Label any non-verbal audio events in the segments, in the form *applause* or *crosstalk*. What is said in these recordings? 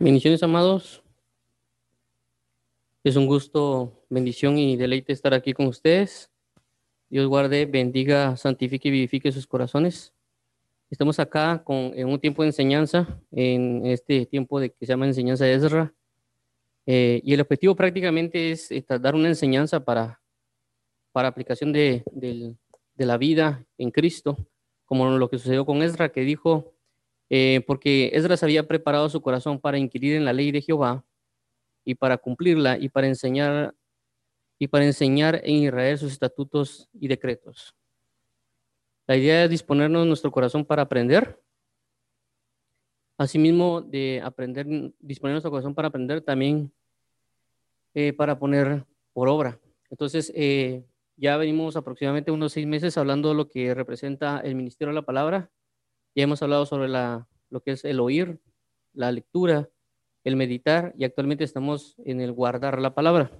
Bendiciones, amados. Es un gusto, bendición y deleite estar aquí con ustedes. Dios guarde, bendiga, santifique y vivifique sus corazones. Estamos acá con, en un tiempo de enseñanza, en este tiempo de que se llama enseñanza de Ezra. Eh, y el objetivo prácticamente es, es dar una enseñanza para, para aplicación de, de la vida en Cristo, como lo que sucedió con Ezra, que dijo, eh, porque Esdras había preparado su corazón para inquirir en la ley de Jehová y para cumplirla y para enseñar y para enseñar en Israel sus estatutos y decretos. La idea es disponernos nuestro corazón para aprender. Asimismo, de aprender, disponer nuestro corazón para aprender también eh, para poner por obra. Entonces, eh, ya venimos aproximadamente unos seis meses hablando de lo que representa el ministerio de la palabra ya hemos hablado sobre la, lo que es el oír, la lectura, el meditar y actualmente estamos en el guardar la palabra.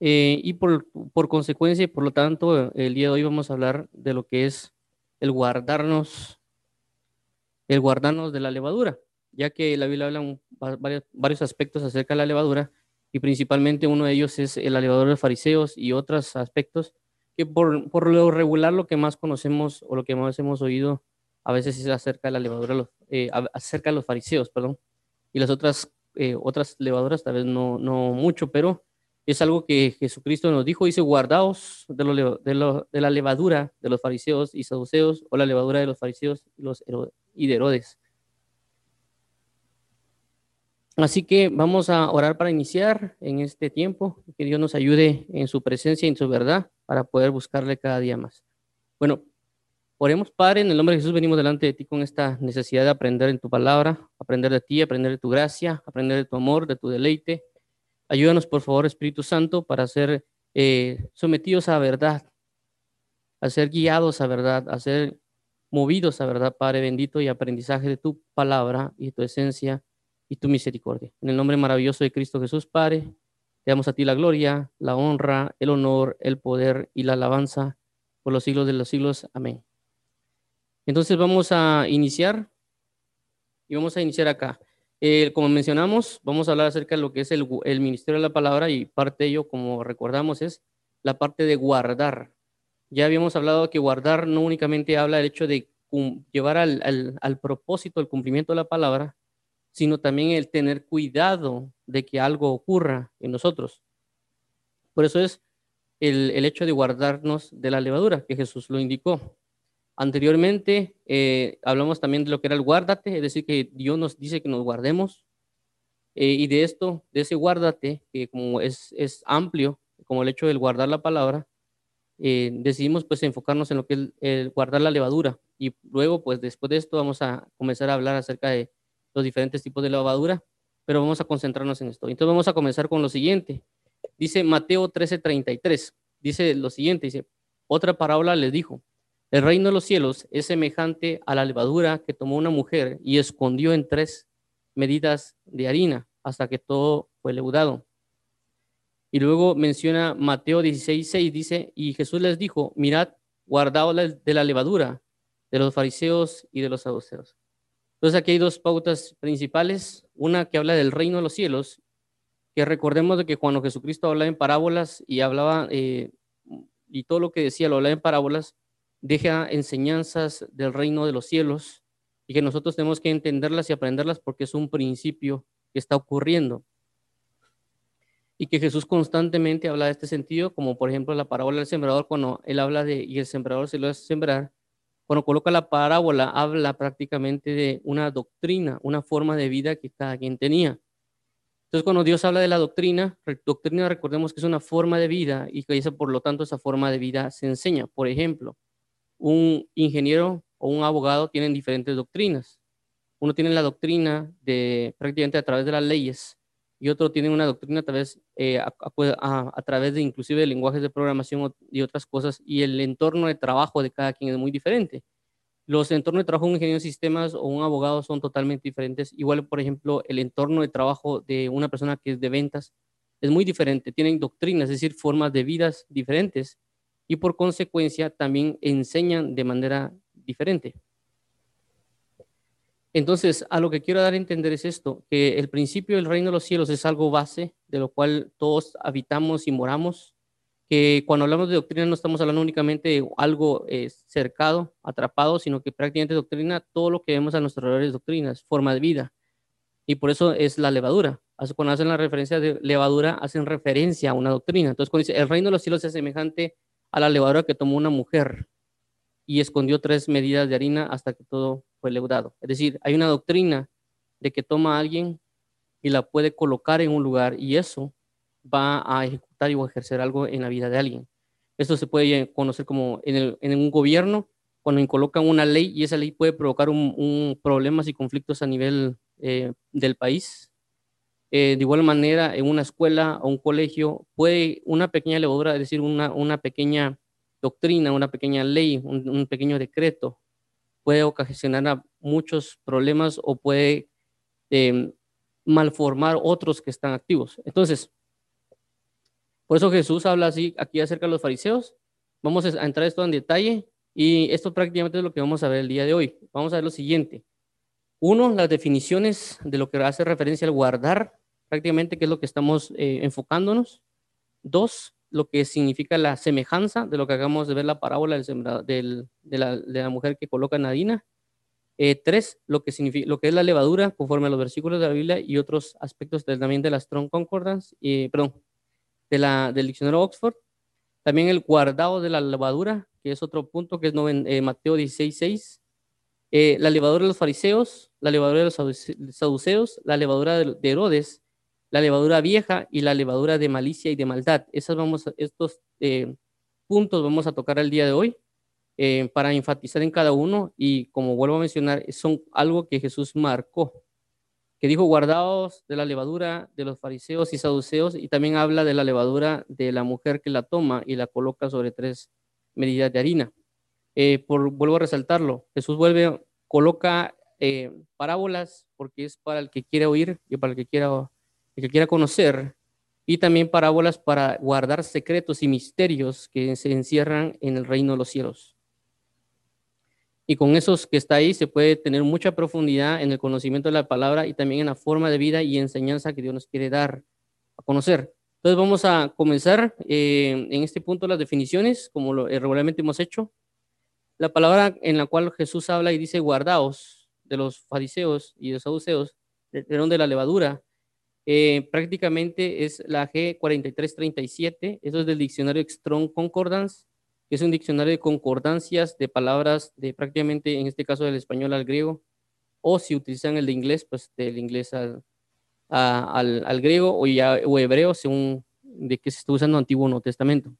Eh, y por, por, consecuencia y por lo tanto, el día de hoy vamos a hablar de lo que es el guardarnos, el guardarnos de la levadura, ya que la Biblia habla un, varios, aspectos acerca de la levadura y principalmente uno de ellos es la levadura de fariseos y otros aspectos que por, por, lo regular lo que más conocemos o lo que más hemos oído a veces es acerca de la levadura, eh, acerca de los fariseos, perdón, y las otras, eh, otras levaduras tal vez no, no mucho, pero es algo que Jesucristo nos dijo, dice, guardaos de, lo, de, la levadura de los fariseos y saduceos o la levadura de los fariseos y, y de Herodes. Así que vamos a orar para iniciar en este tiempo, que Dios nos ayude en su presencia y en su verdad para poder buscarle cada día más. Bueno, oremos, Padre, en el nombre de Jesús venimos delante de ti con esta necesidad de aprender en tu palabra, aprender de ti, aprender de tu gracia, aprender de tu amor, de tu deleite. Ayúdanos, por favor, Espíritu Santo, para ser eh, sometidos a verdad, a ser guiados a verdad, a ser movidos a verdad, Padre bendito, y aprendizaje de tu palabra y tu esencia y tu misericordia. En el nombre maravilloso de Cristo Jesús, Padre, te damos a ti la gloria, la honra, el honor, el poder y la alabanza por los siglos de los siglos. Amén. Entonces vamos a iniciar y vamos a iniciar acá. Eh, como mencionamos, vamos a hablar acerca de lo que es el, ministerio de la palabra y parte de ello, como recordamos, es la parte de guardar. Ya habíamos hablado que guardar no únicamente habla del hecho de llevar al, al, al propósito, el cumplimiento de la palabra, sino también el tener cuidado de que algo ocurra en nosotros. Por eso es el, el hecho de guardarnos de la levadura, que Jesús lo indicó. Anteriormente eh, hablamos también de lo que era el guárdate, es decir, que Dios nos dice que nos guardemos. Eh, y de esto, de ese guárdate, que como es, es amplio, como el hecho del guardar la palabra, eh, decidimos pues enfocarnos en lo que es el, guardar la levadura. Y luego, pues después de esto, vamos a comenzar a hablar acerca de los diferentes tipos de levadura, pero vamos a concentrarnos en esto. Entonces vamos a comenzar con lo siguiente. Dice Mateo 13:33, dice lo siguiente, dice, otra parábola les dijo, el reino de los cielos es semejante a la levadura que tomó una mujer y escondió en tres medidas de harina hasta que todo fue leudado. Y luego menciona Mateo 16:6, dice, y Jesús les dijo, mirad, guardaos de la levadura de los fariseos y de los saduceos. Entonces aquí hay dos pautas principales, una que habla del reino de los cielos, que recordemos de que cuando Jesucristo hablaba en parábolas y hablaba, eh, y todo lo que decía lo hablaba en parábolas, deja enseñanzas del reino de los cielos y que nosotros tenemos que entenderlas y aprenderlas porque es un principio que está ocurriendo. Y que Jesús constantemente habla de este sentido, como por ejemplo la parábola del sembrador, cuando él habla de, y el sembrador se lo hace sembrar, cuando coloca la parábola, habla prácticamente de una doctrina, una forma de vida que cada quien tenía. Entonces, cuando Dios habla de la doctrina, doctrina recordemos que es una forma de vida y que dice, por lo tanto, esa forma de vida se enseña. Por ejemplo, un ingeniero o un abogado tienen diferentes doctrinas. Uno tiene la doctrina de prácticamente a través de las leyes y otro tiene una doctrina a través, eh, a, a, a, través de inclusive de lenguajes de programación y otras cosas, y el entorno de trabajo de cada quien es muy diferente. Los entornos de trabajo de un ingeniero de sistemas o un abogado son totalmente diferentes. Igual, por ejemplo, el entorno de trabajo de una persona que es de ventas es muy diferente. Tienen doctrinas, es decir, formas de vidas diferentes y por consecuencia también enseñan de manera diferente. Entonces, a lo que quiero dar a entender es esto, que el principio del reino de los cielos es algo base de lo cual todos habitamos y moramos, que cuando hablamos de doctrina no estamos hablando únicamente de algo eh, cercado, atrapado, sino que prácticamente doctrina, todo lo que vemos a nuestros alrededor es doctrina, es forma de vida. Y por eso es la levadura. Cuando hacen la referencia de levadura, hacen referencia a una doctrina. Entonces, cuando dice, el reino de los cielos es semejante a la levadura que tomó una mujer y escondió tres medidas de harina hasta que todo fue leudado. Es decir, hay una doctrina de que toma a alguien y la puede colocar en un lugar y eso va a ejecutar y a ejercer algo en la vida de alguien. Esto se puede conocer como en, un gobierno, cuando colocan una ley y esa ley puede provocar un, problemas y conflictos a nivel eh, del país. Eh, de igual manera, en una escuela o un colegio, puede una pequeña levadura, es decir, una, una pequeña doctrina, una pequeña ley, un, pequeño decreto, puede ocasionar muchos problemas o puede em, malformar otros que están activos. Entonces, por eso Jesús habla así aquí acerca de los fariseos. Vamos a entrar esto en detalle y esto prácticamente es lo que vamos a ver el día de hoy. Vamos a ver lo siguiente. Uno, las definiciones de lo que hace referencia al guardar, prácticamente que es lo que estamos eh, enfocándonos. Dos, lo que significa la semejanza de lo que acabamos de ver la parábola del, de, la, mujer que coloca Nadina. Eh, tres, lo que, significa, lo que es la levadura conforme a los versículos de la Biblia y otros aspectos también de la Strong Concordance, eh, perdón, de la, del diccionario Oxford. También el guardado de la levadura, que es otro punto, que es eh, Mateo 16, 6. Eh, la levadura de los fariseos, la levadura de los saduceos, la levadura de Herodes, la levadura vieja y la levadura de malicia y de maldad. Esas vamos, estos eh, puntos vamos a tocar el día de hoy eh, para enfatizar en cada uno y como vuelvo a mencionar, son algo que Jesús marcó, que dijo guardaos de la levadura de los fariseos y saduceos y también habla de la levadura de la mujer que la toma y la coloca sobre tres medidas de harina. Eh, por, vuelvo a resaltarlo, Jesús vuelve, coloca parábolas porque es para el que quiere oír y para el que quiera el que quiera conocer, y también parábolas para guardar secretos y misterios que se encierran en el reino de los cielos. Y con esos que está ahí se puede tener mucha profundidad en el conocimiento de la palabra y también en la forma de vida y enseñanza que Dios nos quiere dar a conocer. Entonces vamos a comenzar eh, en este punto las definiciones, como lo, eh, regularmente hemos hecho. La palabra en la cual Jesús habla y dice guardaos de los fariseos y de los saduceos, de, de la levadura, eh, prácticamente es la G4337, eso es del diccionario Strong Concordance, que es un diccionario de concordancias de palabras de prácticamente, en este caso del español al griego, o si utilizan el de inglés, pues del inglés al, al, griego o, ya, o hebreo, según de que se está usando Antiguo Nuevo Testamento.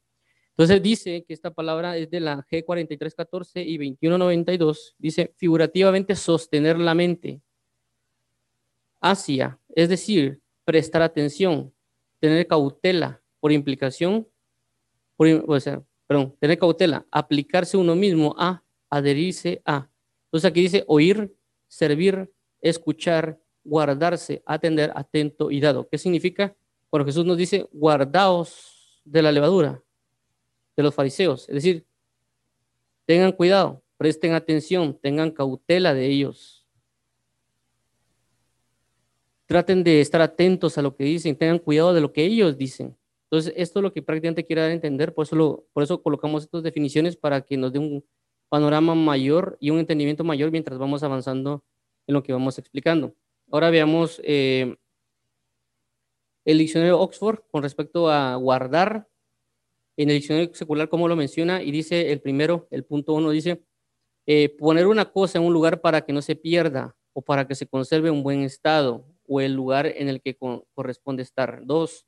Entonces dice que esta palabra es de la G4314 y 2192, dice figurativamente sostener la mente hacia, es decir, prestar atención, tener cautela por implicación, por, o perdón, tener cautela, aplicarse uno mismo a, adherirse a. Entonces aquí dice oír, servir, escuchar, guardarse, atender, atento y dado. ¿Qué significa? Cuando Jesús nos dice, guardaos de la levadura de los fariseos. Es decir, tengan cuidado, presten atención, tengan cautela de ellos traten de estar atentos a lo que dicen, tengan cuidado de lo que ellos dicen. Entonces, esto es lo que prácticamente quiero dar a entender, por eso, lo, por eso colocamos estas definiciones para que nos dé un panorama mayor y un entendimiento mayor mientras vamos avanzando en lo que vamos explicando. Ahora veamos eh, el diccionario Oxford con respecto a guardar. En el diccionario secular, como lo menciona, y dice el primero, el punto uno, dice eh, poner una cosa en un lugar para que no se pierda o para que se conserve un buen estado o el lugar en el que corresponde estar. Dos,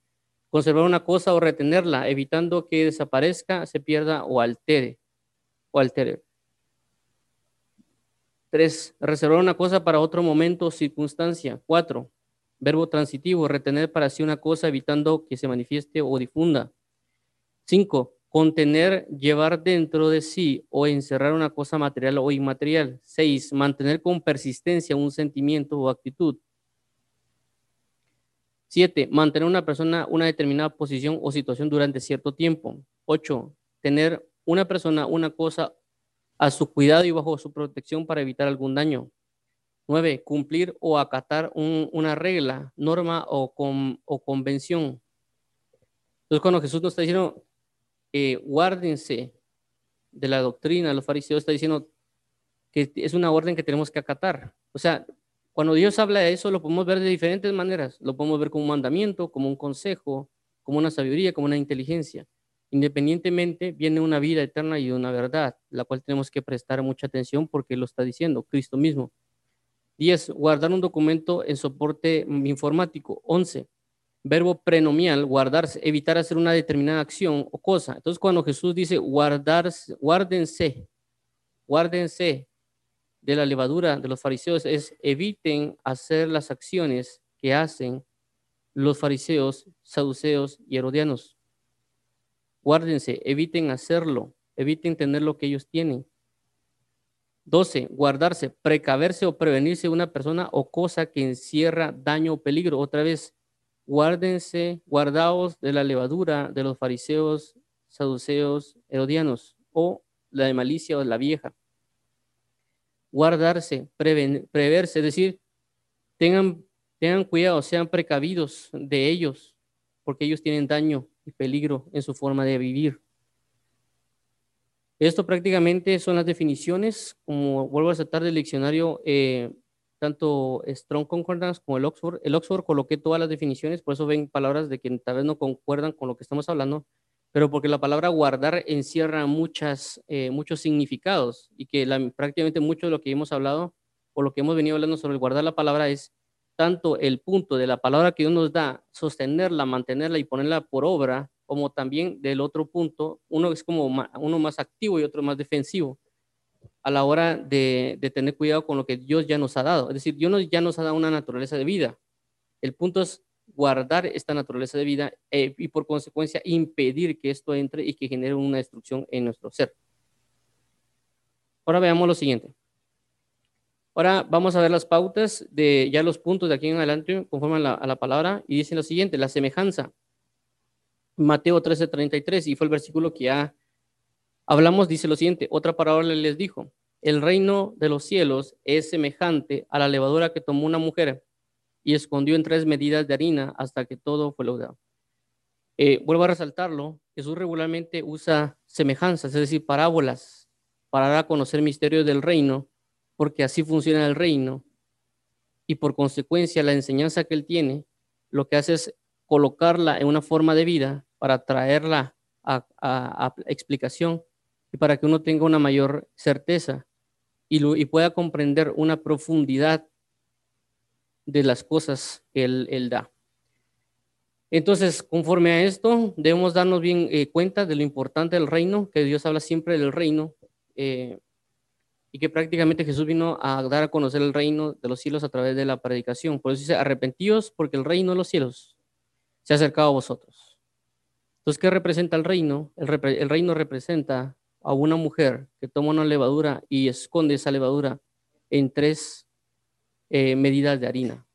conservar una cosa o retenerla, evitando que desaparezca, se pierda o altere. O altere. Tres, reservar una cosa para otro momento o circunstancia. Cuatro, verbo transitivo, retener para sí una cosa evitando que se manifieste o difunda. Cinco, contener, llevar dentro de sí o encerrar una cosa material o inmaterial. Seis, mantener con persistencia un sentimiento o actitud. Siete, mantener una persona una determinada posición o situación durante cierto tiempo. Ocho, tener una persona una cosa a su cuidado y bajo su protección para evitar algún daño. Nueve, cumplir o acatar una regla, norma o, o convención. Entonces, cuando Jesús nos está diciendo, eh, guárdense de la doctrina, los fariseos está diciendo que es una orden que tenemos que acatar. O sea, cuando Dios habla de eso, lo podemos ver de diferentes maneras. Lo podemos ver como un mandamiento, como un consejo, como una sabiduría, como una inteligencia. Independientemente, viene una vida eterna y una verdad, la cual tenemos que prestar mucha atención porque lo está diciendo Cristo mismo. 10. Guardar un documento en soporte informático. 11. Verbo prenomial, guardarse, evitar hacer una determinada acción o cosa. Entonces, cuando Jesús dice guardarse, guárdense, guárdense de la levadura de los fariseos, es eviten hacer las acciones que hacen los fariseos, saduceos y herodianos. Guárdense, eviten hacerlo, eviten tener lo que ellos tienen. 12. Guardarse, precaverse o prevenirse una persona o cosa que encierra daño o peligro. Otra vez, guárdense, guardaos de la levadura de los fariseos, saduceos, herodianos o la de malicia o la vieja. Guardarse, preverse, es decir, tengan, tengan cuidado, sean precavidos de ellos, porque ellos tienen daño y peligro en su forma de vivir. Esto prácticamente son las definiciones, como vuelvo a tratar del diccionario, eh, tanto Strong Concordance como el Oxford. El Oxford coloqué todas las definiciones, por eso ven palabras de que tal vez no concuerdan con lo que estamos hablando, pero porque la palabra guardar encierra muchas, eh, muchos significados y que prácticamente mucho de lo que hemos hablado o lo que hemos venido hablando sobre el guardar la palabra es tanto el punto de la palabra que Dios nos da, sostenerla, mantenerla y ponerla por obra, como también del otro punto, uno es como uno más activo y otro más defensivo a la hora de, tener cuidado con lo que Dios ya nos ha dado. Es decir, Dios ya nos ha dado una naturaleza de vida. El punto es guardar esta naturaleza de vida eh, y por consecuencia impedir que esto entre y que genere una destrucción en nuestro ser. Ahora veamos lo siguiente. Ahora vamos a ver las pautas de ya los puntos de aquí en adelante conforme a la, palabra y dicen lo siguiente, la semejanza. Mateo 13:33, y fue el versículo que ya hablamos, dice lo siguiente, otra palabra les dijo, el reino de los cielos es semejante a la levadura que tomó una mujer y escondió en tres medidas de harina hasta que todo fue logrado. Eh, vuelvo a resaltarlo, Jesús regularmente usa semejanzas, es decir, parábolas, para dar a conocer misterios del reino, porque así funciona el reino, y por consecuencia la enseñanza que él tiene, lo que hace es colocarla en una forma de vida para traerla a, explicación y para que uno tenga una mayor certeza y, y, pueda comprender una profundidad de las cosas que él, da. Entonces, conforme a esto, debemos darnos bien eh, cuenta de lo importante del reino, que Dios habla siempre del reino, eh, y que prácticamente Jesús vino a dar a conocer el reino de los cielos a través de la predicación. Por eso dice, arrepentíos porque el reino de los cielos se ha acercado a vosotros. Entonces, ¿qué representa el reino? El, reino representa a una mujer que toma una levadura y esconde esa levadura en tres eh, medidas de harina.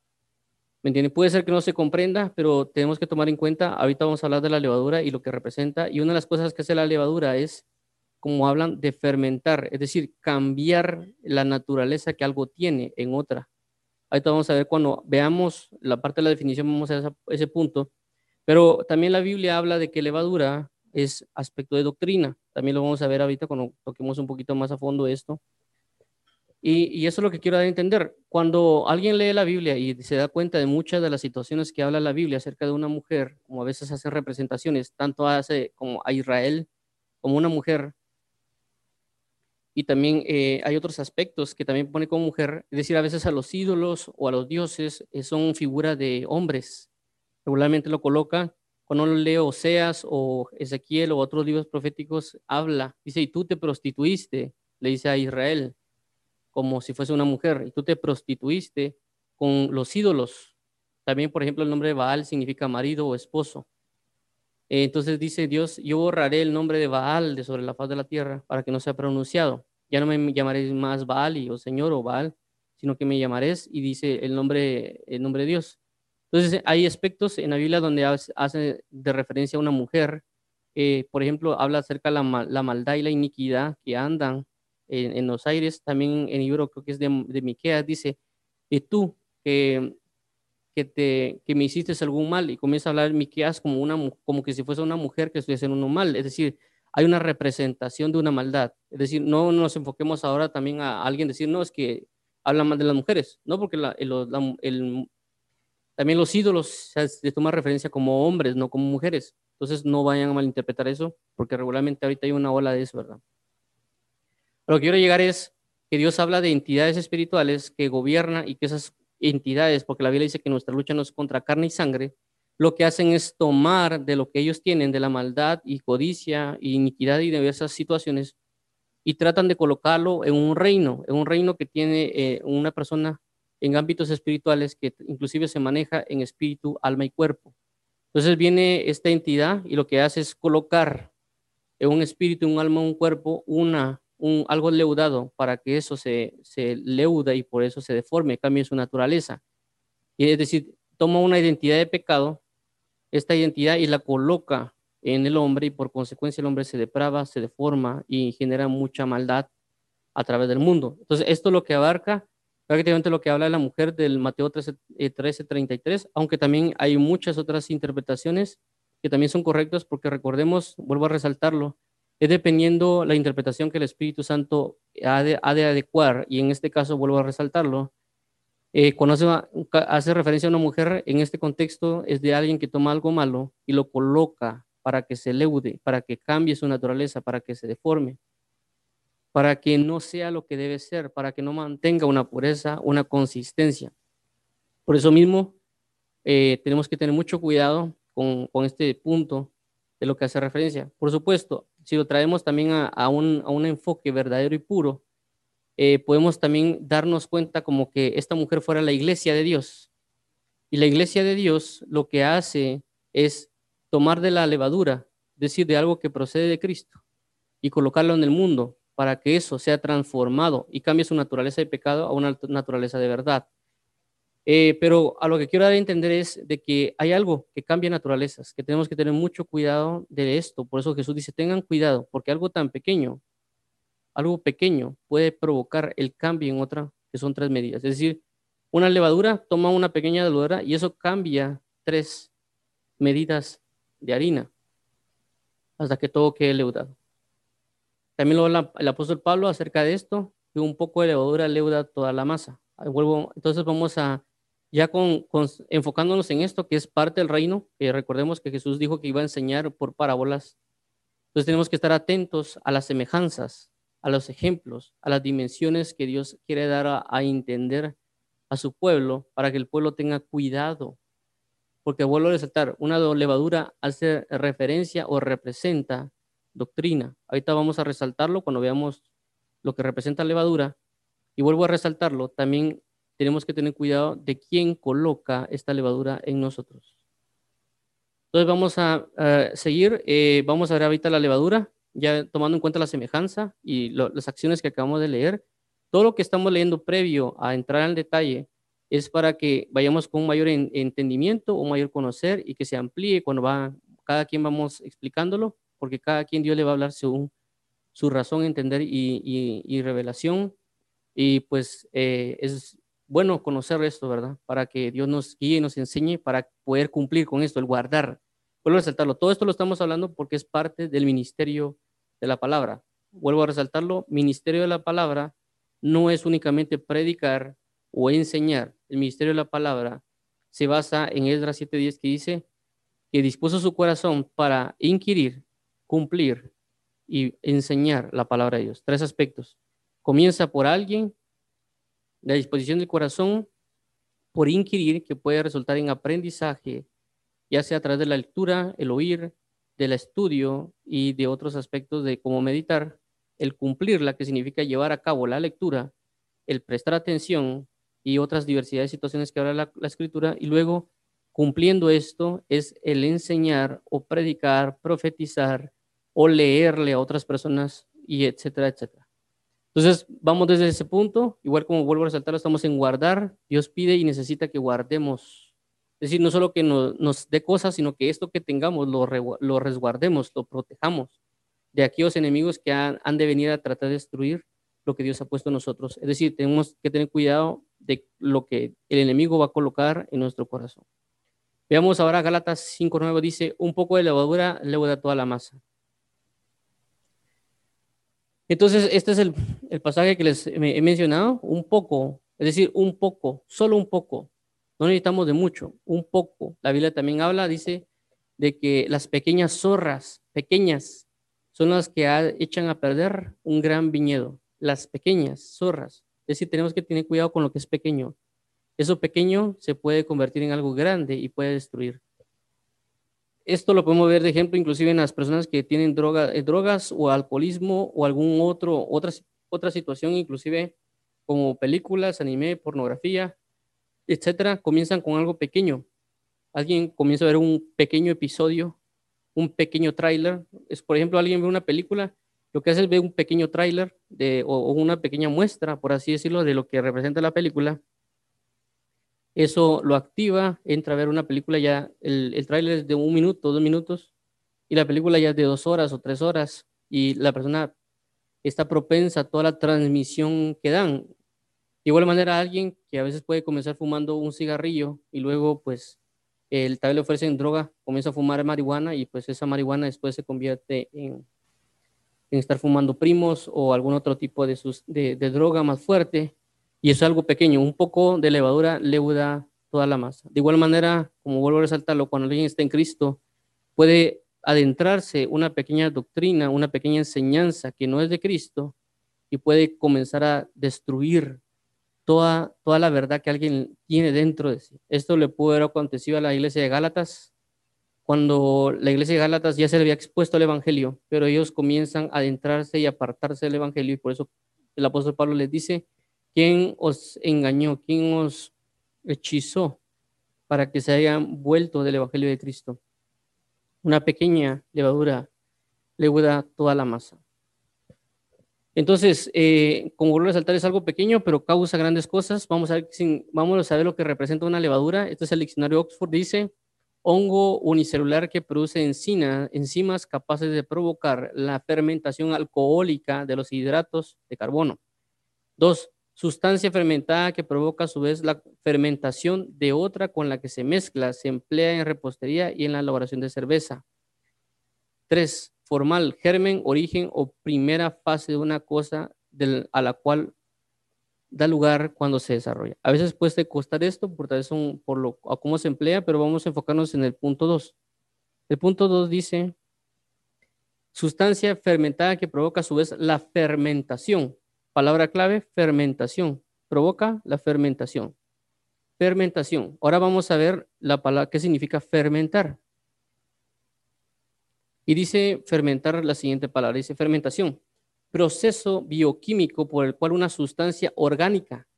¿Me entiende? Puede ser que no se comprenda, pero tenemos que tomar en cuenta, ahorita vamos a hablar de la levadura y lo que representa, y una de las cosas que hace la levadura es, como hablan, de fermentar, es decir, cambiar la naturaleza que algo tiene en otra. Ahorita vamos a ver cuando veamos la parte de la definición, vamos a ese punto, pero también la Biblia habla de que levadura es aspecto de doctrina. También lo vamos a ver ahorita cuando toquemos un poquito más a fondo esto. Y, eso es lo que quiero dar a entender. Cuando alguien lee la Biblia y se da cuenta de muchas de las situaciones que habla la Biblia acerca de una mujer, como a veces hacen representaciones, tanto hace como a Israel como una mujer, y también eh, hay otros aspectos que también pone como mujer, es decir, a veces a los ídolos o a los dioses eh, son figuras de hombres, regularmente lo coloca, cuando lo leo Oseas o Ezequiel o otros libros proféticos, habla, dice, y tú te prostituiste, le dice a Israel, como si fuese una mujer, y tú te prostituiste con los ídolos. También, por ejemplo, el nombre de Baal significa marido o esposo. Entonces dice Dios, yo borraré el nombre de Baal de sobre la faz de la tierra para que no sea pronunciado. Ya no me llamaréis más Baal y o Señor o Baal, sino que me llamaréis y dice el nombre, el nombre de Dios. Entonces, hay aspectos en la Biblia donde hace de referencia a una mujer. Eh, por ejemplo, habla acerca de la, maldad y la iniquidad que andan en, los aires. También en el libro, creo que es de, de Miqueas, dice, y tú que, que, te, que me hiciste algún mal y comienza a hablar Miqueas como, una, como que si fuese una mujer que estuviese haciendo un mal, es decir, hay una representación de una maldad, es decir, no nos enfoquemos ahora también a alguien decir, no, es que habla mal de las mujeres, no, porque la, el, también los ídolos se toma referencia como hombres, no como mujeres, entonces no vayan a malinterpretar eso, porque regularmente ahorita hay una ola de eso, ¿verdad? Lo que quiero llegar es que Dios habla de entidades espirituales que gobiernan y que esas entidades, porque la Biblia dice que nuestra lucha no es contra carne y sangre, lo que hacen es tomar de lo que ellos tienen, de la maldad y codicia y iniquidad y diversas situaciones, y tratan de colocarlo en un reino, en un reino que tiene eh, una persona en ámbitos espirituales que inclusive se maneja en espíritu, alma y cuerpo. Entonces viene esta entidad y lo que hace es colocar en un espíritu, un alma, un cuerpo, una algo leudado para que eso se, se leuda y por eso se deforme, cambie su naturaleza. Y es decir, toma una identidad de pecado, esta identidad y la coloca en el hombre y por consecuencia el hombre se deprava, se deforma y genera mucha maldad a través del mundo. Entonces, esto es lo que abarca prácticamente lo que habla la mujer del Mateo 13, 13, 33, aunque también hay muchas otras interpretaciones que también son correctas porque recordemos, vuelvo a resaltarlo, es dependiendo la interpretación que el Espíritu Santo ha de, adecuar, y en este caso vuelvo a resaltarlo, eh, cuando hace, referencia a una mujer, en este contexto es de alguien que toma algo malo y lo coloca para que se leude, para que cambie su naturaleza, para que se deforme, para que no sea lo que debe ser, para que no mantenga una pureza, una consistencia. Por eso mismo, eh, tenemos que tener mucho cuidado con este punto de lo que hace referencia. Por supuesto, si lo traemos también a, un, enfoque verdadero y puro, eh, podemos también darnos cuenta como que esta mujer fuera la iglesia de Dios. Y la iglesia de Dios lo que hace es tomar de la levadura, decir, de algo que procede de Cristo, y colocarlo en el mundo para que eso sea transformado y cambie su naturaleza de pecado a una naturaleza de verdad. Eh, pero a lo que quiero dar a entender es de que hay algo que cambia naturalezas, que tenemos que tener mucho cuidado de esto. Por eso Jesús dice, tengan cuidado, porque algo tan pequeño, algo pequeño puede provocar el cambio en otra, que son tres medidas. Es decir, una levadura toma una pequeña levadura y eso cambia tres medidas de harina hasta que todo quede leudado. También lo habla el apóstol Pablo acerca de esto, que un poco de levadura leuda toda la masa. Vuelvo, entonces vamos a ya con, enfocándonos en esto, que es parte del reino, que recordemos que Jesús dijo que iba a enseñar por parábolas, entonces tenemos que estar atentos a las semejanzas, a los ejemplos, a las dimensiones que Dios quiere dar a, a entender a su pueblo para que el pueblo tenga cuidado. Porque vuelvo a resaltar, una levadura hace referencia o representa doctrina. Ahorita vamos a resaltarlo cuando veamos lo que representa levadura. Y vuelvo a resaltarlo, también tenemos que tener cuidado de quién coloca esta levadura en nosotros. Entonces vamos a, seguir, eh, vamos a ver ahorita la levadura, ya tomando en cuenta la semejanza y las acciones que acabamos de leer. Todo lo que estamos leyendo previo a entrar al detalle es para que vayamos con un mayor entendimiento, un mayor conocer y que se amplíe cuando va, cada quien vamos explicándolo, porque cada quien Dios le va a hablar según su razón, entender y, y revelación. Y pues eh, es bueno conocer esto, ¿verdad? Para que Dios nos guíe y nos enseñe para poder cumplir con esto, el guardar. Vuelvo a resaltarlo. Todo esto lo estamos hablando porque es parte del ministerio de la palabra. Vuelvo a resaltarlo. Ministerio de la palabra no es únicamente predicar o enseñar. El ministerio de la palabra se basa en Esdras 7:10 que dice que dispuso su corazón para inquirir, cumplir y enseñar la palabra de Dios. Tres aspectos. Comienza por alguien la disposición del corazón por inquirir que puede resultar en aprendizaje, ya sea a través de la lectura, el oír, del estudio y de otros aspectos de cómo meditar, el cumplirla, que significa llevar a cabo la lectura, el prestar atención y otras diversidades de situaciones que habla la, la escritura, y luego cumpliendo esto es el enseñar o predicar, profetizar o leerle a otras personas y etcétera, etcétera. Entonces, vamos desde ese punto, igual como vuelvo a resaltar, estamos en guardar. Dios pide y necesita que guardemos. Es decir, no solo que nos, dé cosas, sino que esto que tengamos lo, lo resguardemos, lo protejamos de aquellos enemigos que han, de venir a tratar de destruir lo que Dios ha puesto en nosotros. Es decir, tenemos que tener cuidado de lo que el enemigo va a colocar en nuestro corazón. Veamos ahora Gálatas 5.9 dice, un poco de levadura leuda toda la masa. Entonces, este es el, pasaje que les he mencionado, un poco, es decir, un poco, solo un poco. No necesitamos de mucho, un poco. La Biblia también habla, dice, de que las pequeñas zorras, pequeñas, son las que echan a perder un gran viñedo. Las pequeñas zorras. Es decir, tenemos que tener cuidado con lo que es pequeño. Eso pequeño se puede convertir en algo grande y puede destruir. Esto lo podemos ver de ejemplo inclusive en las personas que tienen droga, eh, drogas o alcoholismo o algún otro, otra, otra situación, inclusive como películas, anime, pornografía, etcétera, comienzan con algo pequeño. Alguien comienza a ver un pequeño episodio, un pequeño tráiler. Es, por ejemplo, alguien ve una película, lo que hace es ver un pequeño tráiler o, o una pequeña muestra, por así decirlo, de lo que representa la película eso lo activa, entra a ver una película ya, el, el tráiler es de un minuto, dos minutos, y la película ya es de dos horas o tres horas, y la persona está propensa a toda la transmisión que dan. De igual manera, alguien que a veces puede comenzar fumando un cigarrillo y luego, pues, el tal le ofrecen droga, comienza a fumar marihuana y pues esa marihuana después se convierte en, en estar fumando primos o algún otro tipo de, sus, de, de droga más fuerte y es algo pequeño, un poco de levadura leuda toda la masa. De igual manera, como vuelvo a resaltarlo, cuando alguien está en Cristo, puede adentrarse una pequeña doctrina, una pequeña enseñanza que no es de Cristo y puede comenzar a destruir toda, toda la verdad que alguien tiene dentro de sí. Esto le pudo haber acontecido a la iglesia de Gálatas, cuando la iglesia de Gálatas ya se le había expuesto al Evangelio, pero ellos comienzan a adentrarse y apartarse del Evangelio y por eso el apóstol Pablo les dice, ¿Quién os engañó? ¿Quién os hechizó para que se hayan vuelto del Evangelio de Cristo? Una pequeña levadura leuda toda la masa. Entonces, eh, como vuelvo a resaltar, es algo pequeño, pero causa grandes cosas. Vamos a, ver, vamos a ver lo que representa una levadura. Este es el diccionario Oxford. Dice, hongo unicelular que produce encina, enzimas capaces de provocar la fermentación alcohólica de los hidratos de carbono. Dos, sustancia fermentada que provoca a su vez la fermentación de otra con la que se mezcla, se emplea en repostería y en la elaboración de cerveza. Tres, formal, germen, origen o primera fase de una cosa a la cual da lugar cuando se desarrolla. A veces puede costar esto por, tal por lo, a cómo se emplea, pero vamos a enfocarnos en el punto 2. El punto 2 dice, sustancia fermentada que provoca a su vez la fermentación Palabra clave, fermentación. Provoca la fermentación. Fermentación. Ahora vamos a ver la palabra, qué significa fermentar. Y dice fermentar la siguiente palabra, dice fermentación. Proceso bioquímico por el cual una sustancia orgánica,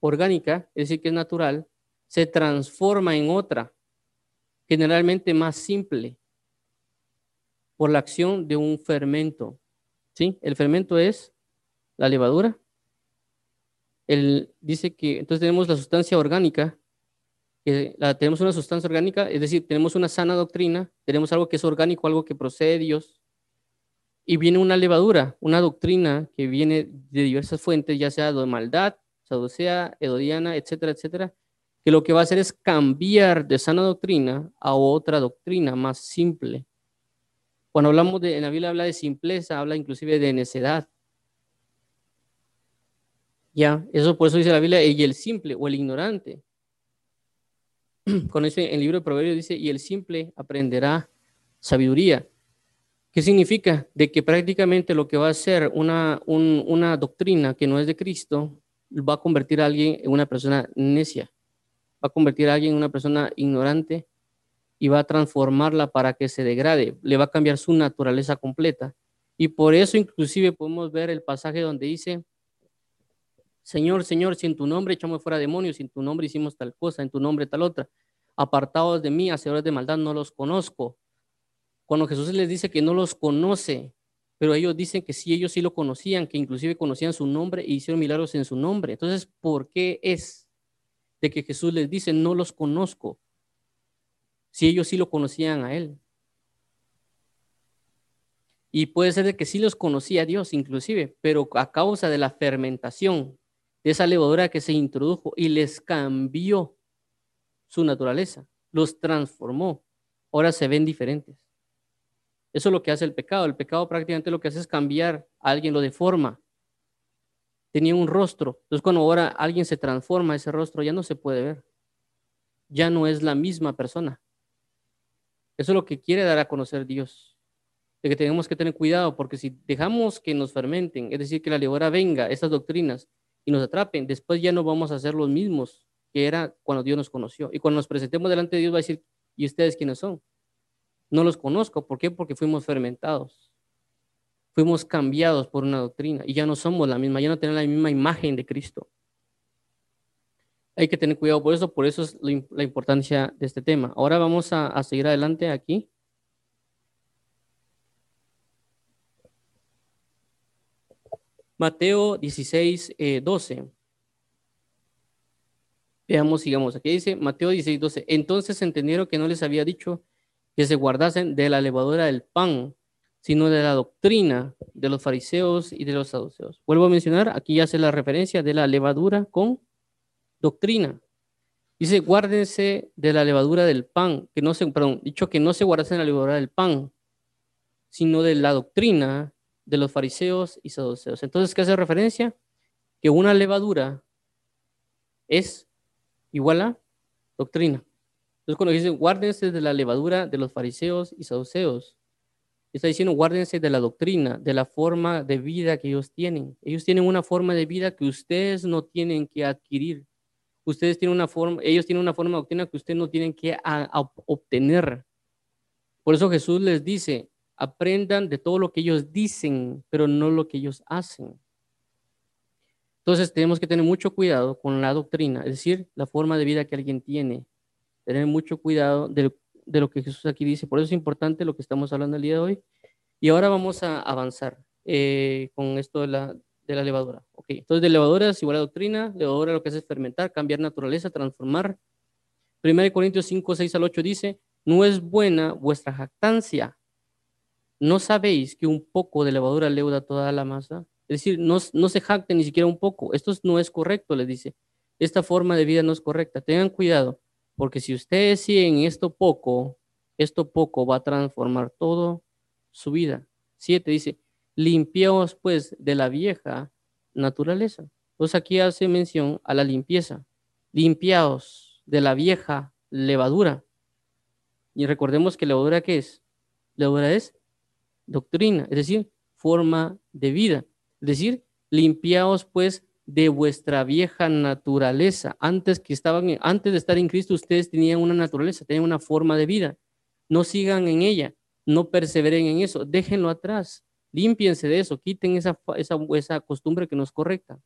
orgánica, es decir, que es natural, se transforma en otra, generalmente más simple, por la acción de un fermento. ¿Sí? El fermento es la levadura. Él dice que entonces tenemos la sustancia orgánica, que la, tenemos una sustancia orgánica, es decir, tenemos una sana doctrina, tenemos algo que es orgánico, algo que procede de Dios, y viene una levadura, una doctrina que viene de diversas fuentes, ya sea de maldad, saducea, edodiana, etcétera, etcétera, que lo que va a hacer es cambiar de sana doctrina a otra doctrina más simple. Cuando hablamos de, en la Biblia habla de simpleza, habla inclusive de necedad. Ya, eso por eso dice la Biblia, y el simple o el ignorante. *clears throat* Con eso en el libro de Proverbios dice, y el simple aprenderá sabiduría. ¿Qué significa? De que prácticamente lo que va a ser una, una doctrina que no es de Cristo va a convertir a alguien en una persona necia, va a convertir a alguien en una persona ignorante y va a transformarla para que se degrade, le va a cambiar su naturaleza completa. Y por eso inclusive podemos ver el pasaje donde dice, Señor, Señor, si en tu nombre echamos fuera demonios, si en tu nombre hicimos tal cosa, en tu nombre tal otra, apartados de mí, hacedores de maldad, no los conozco. Cuando Jesús les dice que no los conoce, pero ellos dicen que sí, ellos sí lo conocían, que inclusive conocían su nombre e hicieron milagros en su nombre. Entonces, ¿por qué es de que Jesús les dice no los conozco? Si ellos sí lo conocían a Él. Y puede ser de que sí los conocía Dios inclusive, pero a causa de la fermentación de esa levadura que se introdujo y les cambió su naturaleza, los transformó. Ahora se ven diferentes. Eso es lo que hace el pecado. El pecado prácticamente lo que hace es cambiar a alguien, lo deforma. Tenía un rostro. Entonces cuando ahora alguien se transforma, ese rostro ya no se puede ver. Ya no es la misma persona. Eso es lo que quiere dar a conocer Dios. De que tenemos que tener cuidado, porque si dejamos que nos fermenten, es decir, que la levadura venga, estas doctrinas, y nos atrapen, después ya no vamos a ser los mismos que era cuando Dios nos conoció. Y cuando nos presentemos delante de Dios va a decir, ¿y ustedes quiénes son? No los conozco. ¿Por qué? Porque fuimos fermentados. Fuimos cambiados por una doctrina y ya no somos la misma, ya no tenemos la misma imagen de Cristo. Hay que tener cuidado por eso, por eso es la importancia de este tema. Ahora vamos a, seguir adelante aquí. Mateo 16, 12. Eh, Veamos, sigamos. Aquí dice Mateo 16, 12. Entonces entendieron que no les había dicho que se guardasen de la levadura del pan, sino de la doctrina de los fariseos y de los saduceos. Vuelvo a mencionar, aquí hace la referencia de la levadura con doctrina. Dice, guárdense de la levadura del pan, que no se, perdón, dicho que no se guardasen la levadura del pan, sino de la doctrina de los fariseos y saduceos. Entonces, ¿qué hace referencia? Que una levadura es igual a doctrina. Entonces, cuando dice guárdense de la levadura de los fariseos y saduceos, está diciendo guárdense de la doctrina, de la forma de vida que ellos tienen. Ellos tienen una forma de vida que ustedes no tienen que adquirir. Ustedes tienen una forma, ellos tienen una forma de doctrina que ustedes no tienen que obtener. Por eso Jesús les dice, aprendan de todo lo que ellos dicen, pero no lo que ellos hacen. Entonces tenemos que tener mucho cuidado con la doctrina, es decir, la forma de vida que alguien tiene tener mucho cuidado de, lo que Jesús aquí dice. Por eso es importante lo que estamos hablando el día de hoy. Y ahora vamos a avanzar eh, con esto de la, de la levadura. Ok, entonces de levadura es igual a doctrina, levadura lo que hace es fermentar, cambiar naturaleza, transformar. 1 Corintios 5, 6 al 8 dice, no es buena vuestra jactancia. ¿No sabéis que un poco de levadura leuda toda la masa? Es decir, no, se jacten ni siquiera un poco. Esto no es correcto, les dice. Esta forma de vida no es correcta. Tengan cuidado. Porque si ustedes siguen esto poco, esto poco va a transformar todo su vida. Siete dice, limpiaos pues de la vieja naturaleza. Entonces aquí hace mención a la limpieza. Limpiaos de la vieja levadura. Y recordemos que levadura qué es? Levadura es doctrina, es decir, forma de vida. Es decir, limpiaos pues de vuestra vieja naturaleza. Antes que estaban, antes de estar en Cristo, ustedes tenían una naturaleza, tenían una forma de vida. No sigan en ella, no perseveren en eso, déjenlo atrás, límpiense de eso, quiten esa, esa, esa costumbre que no es correcta.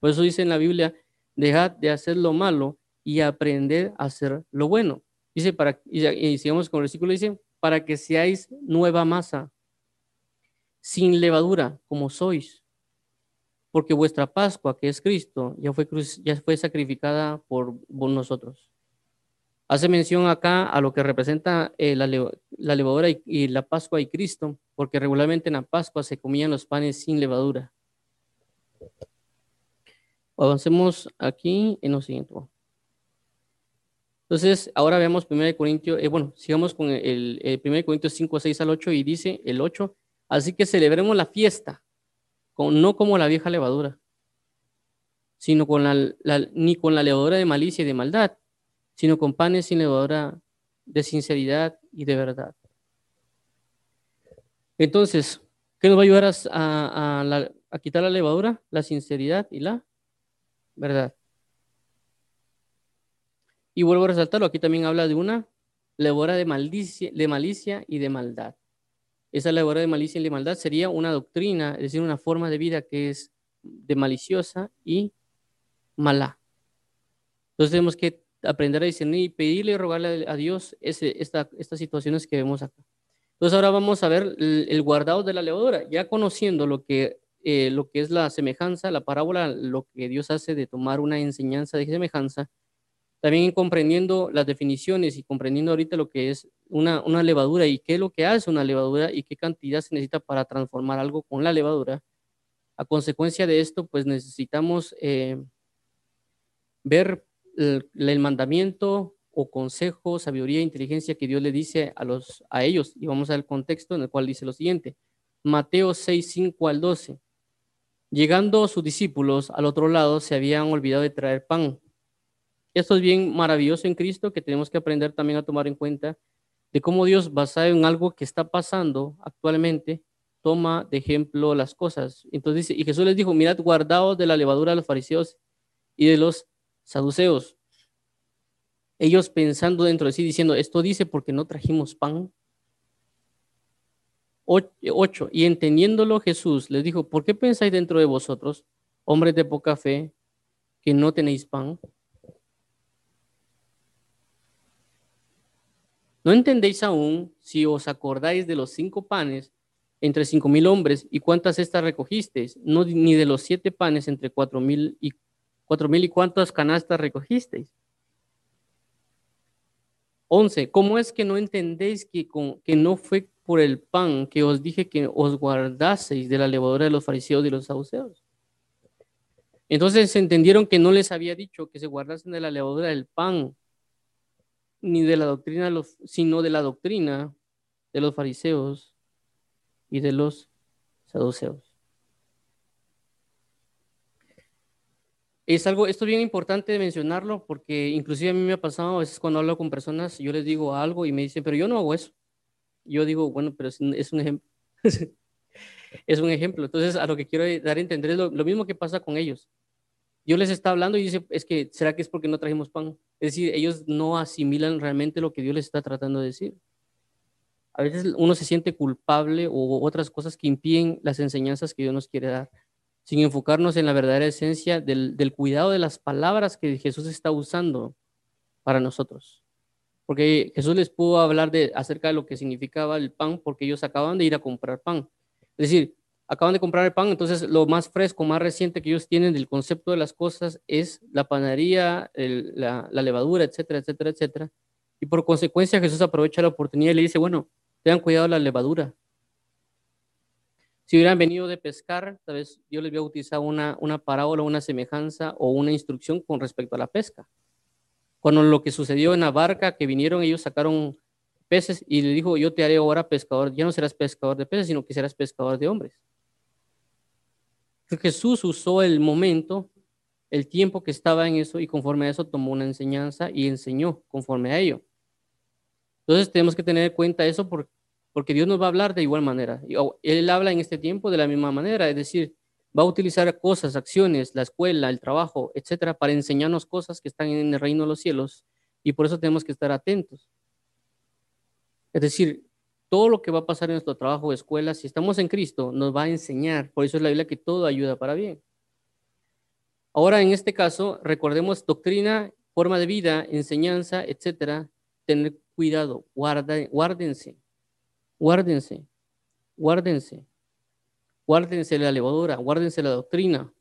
Por eso dice en la Biblia, dejad de hacer lo malo y aprender a hacer lo bueno. Dice, para, y sigamos con el versículo, dice, para que seáis nueva masa, sin levadura, como sois porque vuestra Pascua, que es Cristo, ya fue, ya fue sacrificada por nosotros. Hace mención acá a lo que representa eh, la, levadura y, la Pascua y Cristo, porque regularmente en la Pascua se comían los panes sin levadura. Avancemos aquí en lo siguiente. Entonces, ahora veamos 1 Corintios, eh, bueno, sigamos con el, el 1 Corintios 5, 6 al 8 y dice el 8, así que celebremos la fiesta no como la vieja levadura, sino con la, ni con la levadura de malicia y de maldad, sino con panes sin levadura de sinceridad y de verdad. Entonces, ¿qué nos va a ayudar a, quitar la levadura? La sinceridad y la verdad. Y vuelvo a resaltarlo, aquí también habla de una levadura de de malicia y de maldad. Esa labor de malicia y de maldad sería una doctrina, es decir, una forma de vida que es de maliciosa y mala. Entonces tenemos que aprender a discernir y pedirle y rogarle a Dios ese, esta, estas situaciones que vemos acá. Entonces ahora vamos a ver el, guardado de la levadura, ya conociendo lo que, eh, lo que es la semejanza, la parábola, lo que Dios hace de tomar una enseñanza de semejanza, también comprendiendo las definiciones y comprendiendo ahorita lo que es una, una, levadura y qué es lo que hace una levadura y qué cantidad se necesita para transformar algo con la levadura. A consecuencia de esto, pues necesitamos eh, ver el, mandamiento o consejo, sabiduría, inteligencia que Dios le dice a, los, a ellos. Y vamos al contexto en el cual dice lo siguiente. Mateo 6, 5 al 12. Llegando sus discípulos al otro lado, se habían olvidado de traer pan. Esto es bien maravilloso en Cristo que tenemos que aprender también a tomar en cuenta de cómo Dios, basado en algo que está pasando actualmente, toma de ejemplo las cosas. Entonces dice, y Jesús les dijo, mirad, guardaos de la levadura de los fariseos y de los saduceos. Ellos pensando dentro de sí, diciendo, esto dice porque no trajimos pan. Ocho, y entendiéndolo Jesús les dijo, ¿por qué pensáis dentro de vosotros, hombres de poca fe, que no tenéis pan? ¿No entendéis aún si os acordáis de los cinco panes entre cinco mil hombres y cuántas estas recogisteis? No, ni de los siete panes entre cuatro mil y cuatro mil y cuántas canastas recogisteis. Once, ¿cómo es que no entendéis que, con, que no fue por el pan que os dije que os guardaseis de la levadura de los fariseos y los saduceos. Entonces entendieron que no les había dicho que se guardasen de la levadura del pan, ni de la doctrina, sino de la doctrina de los fariseos y de los saduceos. Es algo, esto es bien importante mencionarlo porque inclusive a mí me ha pasado a veces cuando hablo con personas, yo les digo algo y me dicen, pero yo no hago eso yo digo, bueno, pero es, un ejemplo. *laughs* es un ejemplo. Entonces, a lo que quiero dar a entender es lo, mismo que pasa con ellos. Dios les está hablando y dice, es que, ¿será que es porque no trajimos pan? Es decir, ellos no asimilan realmente lo que Dios les está tratando de decir. A veces uno se siente culpable o otras cosas que impiden las enseñanzas que Dios nos quiere dar, sin enfocarnos en la verdadera esencia del, cuidado de las palabras que Jesús está usando para nosotros porque Jesús les pudo hablar de, acerca de lo que significaba el pan, porque ellos acaban de ir a comprar pan. Es decir, acaban de comprar el pan, entonces lo más fresco, más reciente que ellos tienen del concepto de las cosas es la panadería, la, levadura, etcétera, etcétera, etcétera. Y por consecuencia Jesús aprovecha la oportunidad y le dice, bueno, tengan cuidado la levadura. Si hubieran venido de pescar, tal vez yo les voy a utilizar una, una parábola, una semejanza o una instrucción con respecto a la pesca. Cuando lo que sucedió en la barca, que vinieron, ellos sacaron peces y le dijo, yo te haré ahora pescador, ya no serás pescador de peces, sino que serás pescador de hombres. Jesús usó el momento, el tiempo que estaba en eso y conforme a eso tomó una enseñanza y enseñó conforme a ello. Entonces tenemos que tener en cuenta eso porque Dios nos va a hablar de igual manera. Él habla en este tiempo de la misma manera, es decir, va a utilizar cosas, acciones, la escuela, el trabajo, etcétera, para enseñarnos cosas que están en el reino de los cielos y por eso tenemos que estar atentos. Es decir, todo lo que va a pasar en nuestro trabajo o escuela, si estamos en Cristo, nos va a enseñar. Por eso es la Biblia que todo ayuda para bien. Ahora, en este caso, recordemos doctrina, forma de vida, enseñanza, etcétera. Tener cuidado, guarda, guárdense, guárdense, guárdense. Guárdense la levadura, guárdense la doctrina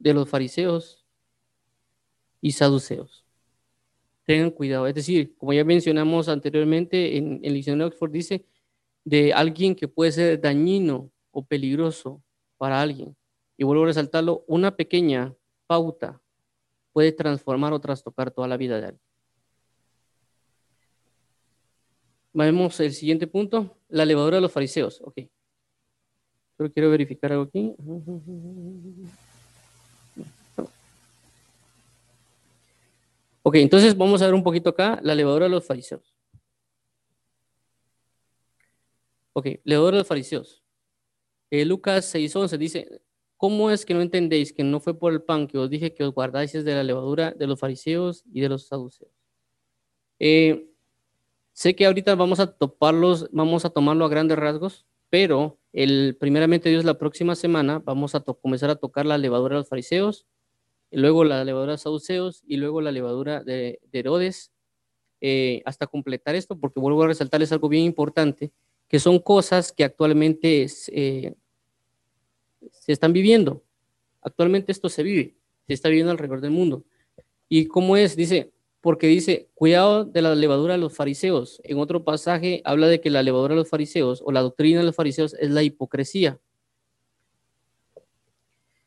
de los fariseos y saduceos. Tengan cuidado. Es decir, como ya mencionamos anteriormente, en, el diccionario Oxford dice de alguien que puede ser dañino o peligroso para alguien. Y vuelvo a resaltarlo, una pequeña pauta puede transformar o trastocar toda la vida de alguien. Vemos el siguiente punto, la levadura de los fariseos. Okay quiero verificar algo aquí. Ok, entonces vamos a ver un poquito acá la levadura de los fariseos. Ok, levadura de los fariseos. Eh, Lucas 6.11 dice, ¿cómo es que no entendéis que no fue por el pan que os dije que os guardáis de la levadura de los fariseos y de los saduceos? Eh, sé que ahorita vamos a toparlos, vamos a tomarlo a grandes rasgos, pero el, primeramente Dios la próxima semana vamos a comenzar a tocar la levadura de los fariseos, luego la levadura de saduceos y luego la levadura de, Herodes, eh, hasta completar esto, porque vuelvo a resaltarles algo bien importante, que son cosas que actualmente eh, se están viviendo. Actualmente esto se vive, se está viviendo alrededor del mundo. ¿Y cómo es? Dice, porque dice, cuidado de la levadura de los fariseos. En otro pasaje habla de que la levadura de los fariseos o la doctrina de los fariseos es la hipocresía.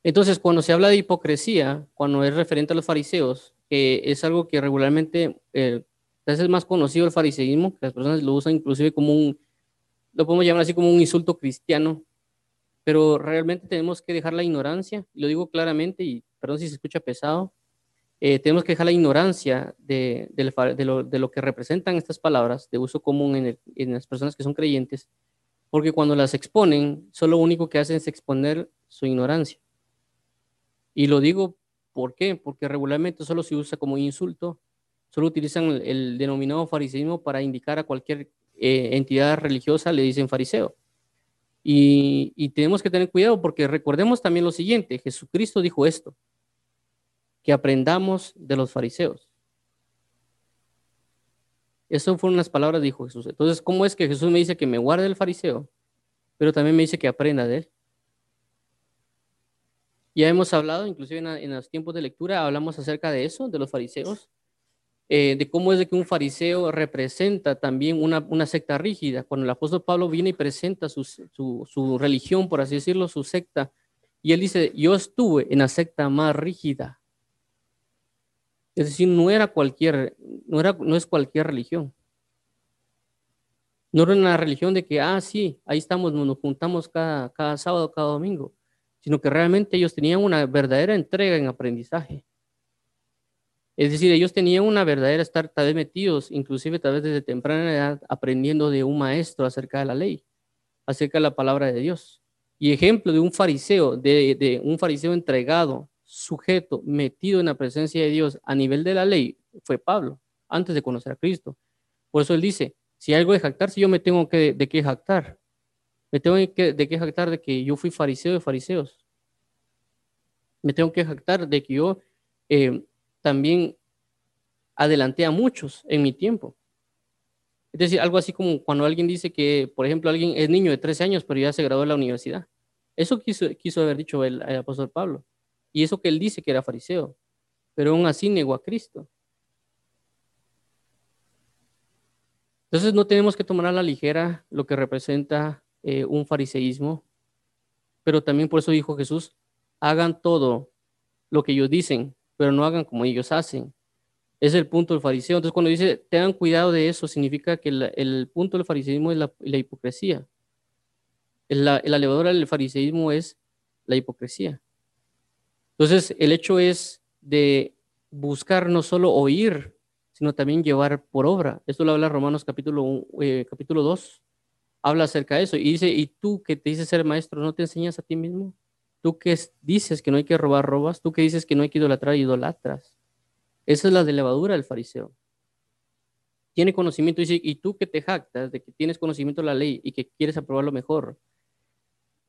Entonces, cuando se habla de hipocresía, cuando es referente a los fariseos, que es algo que regularmente eh, es más conocido el fariseísmo, que las personas lo usan inclusive como un, lo podemos llamar así como un insulto cristiano, pero realmente tenemos que dejar la ignorancia, lo digo claramente y perdón si se escucha pesado, eh, tenemos que dejar la ignorancia de, lo, que representan estas palabras de uso común en, en, las personas que son creyentes, porque cuando las exponen, solo lo único que hacen es exponer su ignorancia. Y lo digo. Porque regularmente solo se usa como insulto, solo utilizan el, denominado fariseísmo para indicar a cualquier eh, entidad religiosa, le dicen fariseo. Y, tenemos que tener cuidado porque recordemos también lo siguiente, Jesucristo dijo esto, que aprendamos de los fariseos. Eso fueron las palabras de dijo Jesús. Entonces, ¿cómo es que Jesús me dice que me guarde el fariseo, pero también me dice que aprenda de él? Ya hemos hablado, inclusive en, los tiempos de lectura, hablamos acerca de eso, de los fariseos, eh, de cómo es de que un fariseo representa también una, una secta rígida. Cuando el apóstol Pablo viene y presenta su, su, su religión, por así decirlo, su secta, y él dice, yo estuve en la secta más rígida es decir, no era cualquier, no, era, no es cualquier religión. No era una religión de que, ah, sí, ahí estamos, nos juntamos cada, cada sábado, cada domingo, sino que realmente ellos tenían una verdadera entrega en aprendizaje. Es decir, ellos tenían una verdadera estar tal vez metidos, inclusive tal vez desde temprana edad, aprendiendo de un maestro acerca de la ley, acerca de la palabra de Dios. Y ejemplo de un fariseo, de, un fariseo entregado sujeto metido en la presencia de Dios a nivel de la ley fue Pablo, antes de conocer a Cristo. Por eso él dice, si algo de jactarse, yo me tengo que, de qué jactar. Me tengo que, de qué jactar de que yo fui fariseo de fariseos. Me tengo que jactar de que yo eh, también adelanté a muchos en mi tiempo. Es decir, algo así como cuando alguien dice que, por ejemplo, alguien es niño de 13 años, pero ya se graduó de la universidad. Eso quiso, quiso haber dicho el apóstol Pablo. Y eso que él dice que era fariseo, pero aún así negó a Cristo. Entonces no tenemos que tomar a la ligera lo que representa eh, un fariseísmo, pero también por eso dijo Jesús, hagan todo lo que ellos dicen, pero no hagan como ellos hacen. Es el punto del fariseo. Entonces cuando dice, tengan cuidado de eso, significa que el, punto del fariseísmo es la, hipocresía. La, la del fariseísmo es la hipocresía. Entonces, el hecho es de buscar no solo oír, sino también llevar por obra. Esto lo habla Romanos capítulo, eh, capítulo 2. Habla acerca de eso. Y dice, ¿y tú que te dices ser maestro, no te enseñas a ti mismo? Tú que dices que no hay que robar, robas. Tú que dices que no hay que idolatrar, idolatras. Esa es la de levadura del fariseo. Tiene conocimiento dice, y tú que te jactas de que tienes conocimiento de la ley y que quieres aprobarlo mejor,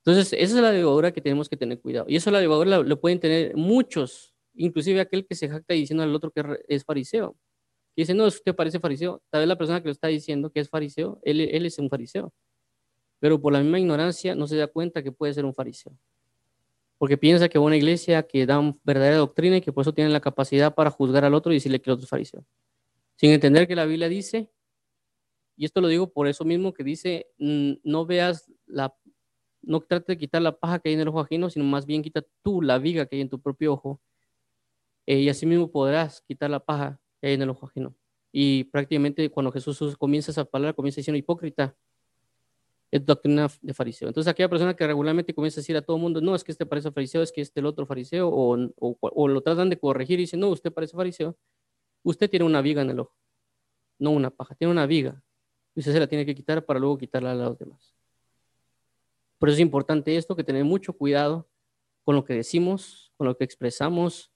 entonces, esa es la levadura que tenemos que tener cuidado. Y eso la levadura lo, pueden tener muchos, inclusive aquel que se jacta diciendo al otro que es fariseo. Y dice, no, usted parece fariseo. Tal vez la persona que lo está diciendo que es fariseo, él es un fariseo. Pero por la misma ignorancia no se da cuenta que puede ser un fariseo. Porque piensa que una iglesia que da verdadera doctrina y que por eso tiene la capacidad para juzgar al otro y decirle que el otro es fariseo. Sin entender que la Biblia dice, y esto lo digo por eso mismo que dice, no veas la no trate de quitar la paja que hay en el ojo ajeno, sino más bien quita tú la viga que hay en tu propio ojo. Eh, y así mismo podrás quitar la paja que hay en el ojo ajeno. Y prácticamente cuando Jesús comienza esa palabra, comienza diciendo hipócrita, es doctrina de fariseo. Entonces aquella persona que regularmente comienza a decir a todo el mundo, no, es que este parece fariseo, es que este el otro fariseo, o, o, lo tratan de corregir y dicen, no, usted parece fariseo, usted tiene una viga en el ojo, no una paja, tiene una viga. Y usted se la tiene que quitar para luego quitarla a los demás. Por eso es importante esto, que tener mucho cuidado con lo que decimos, con lo que expresamos.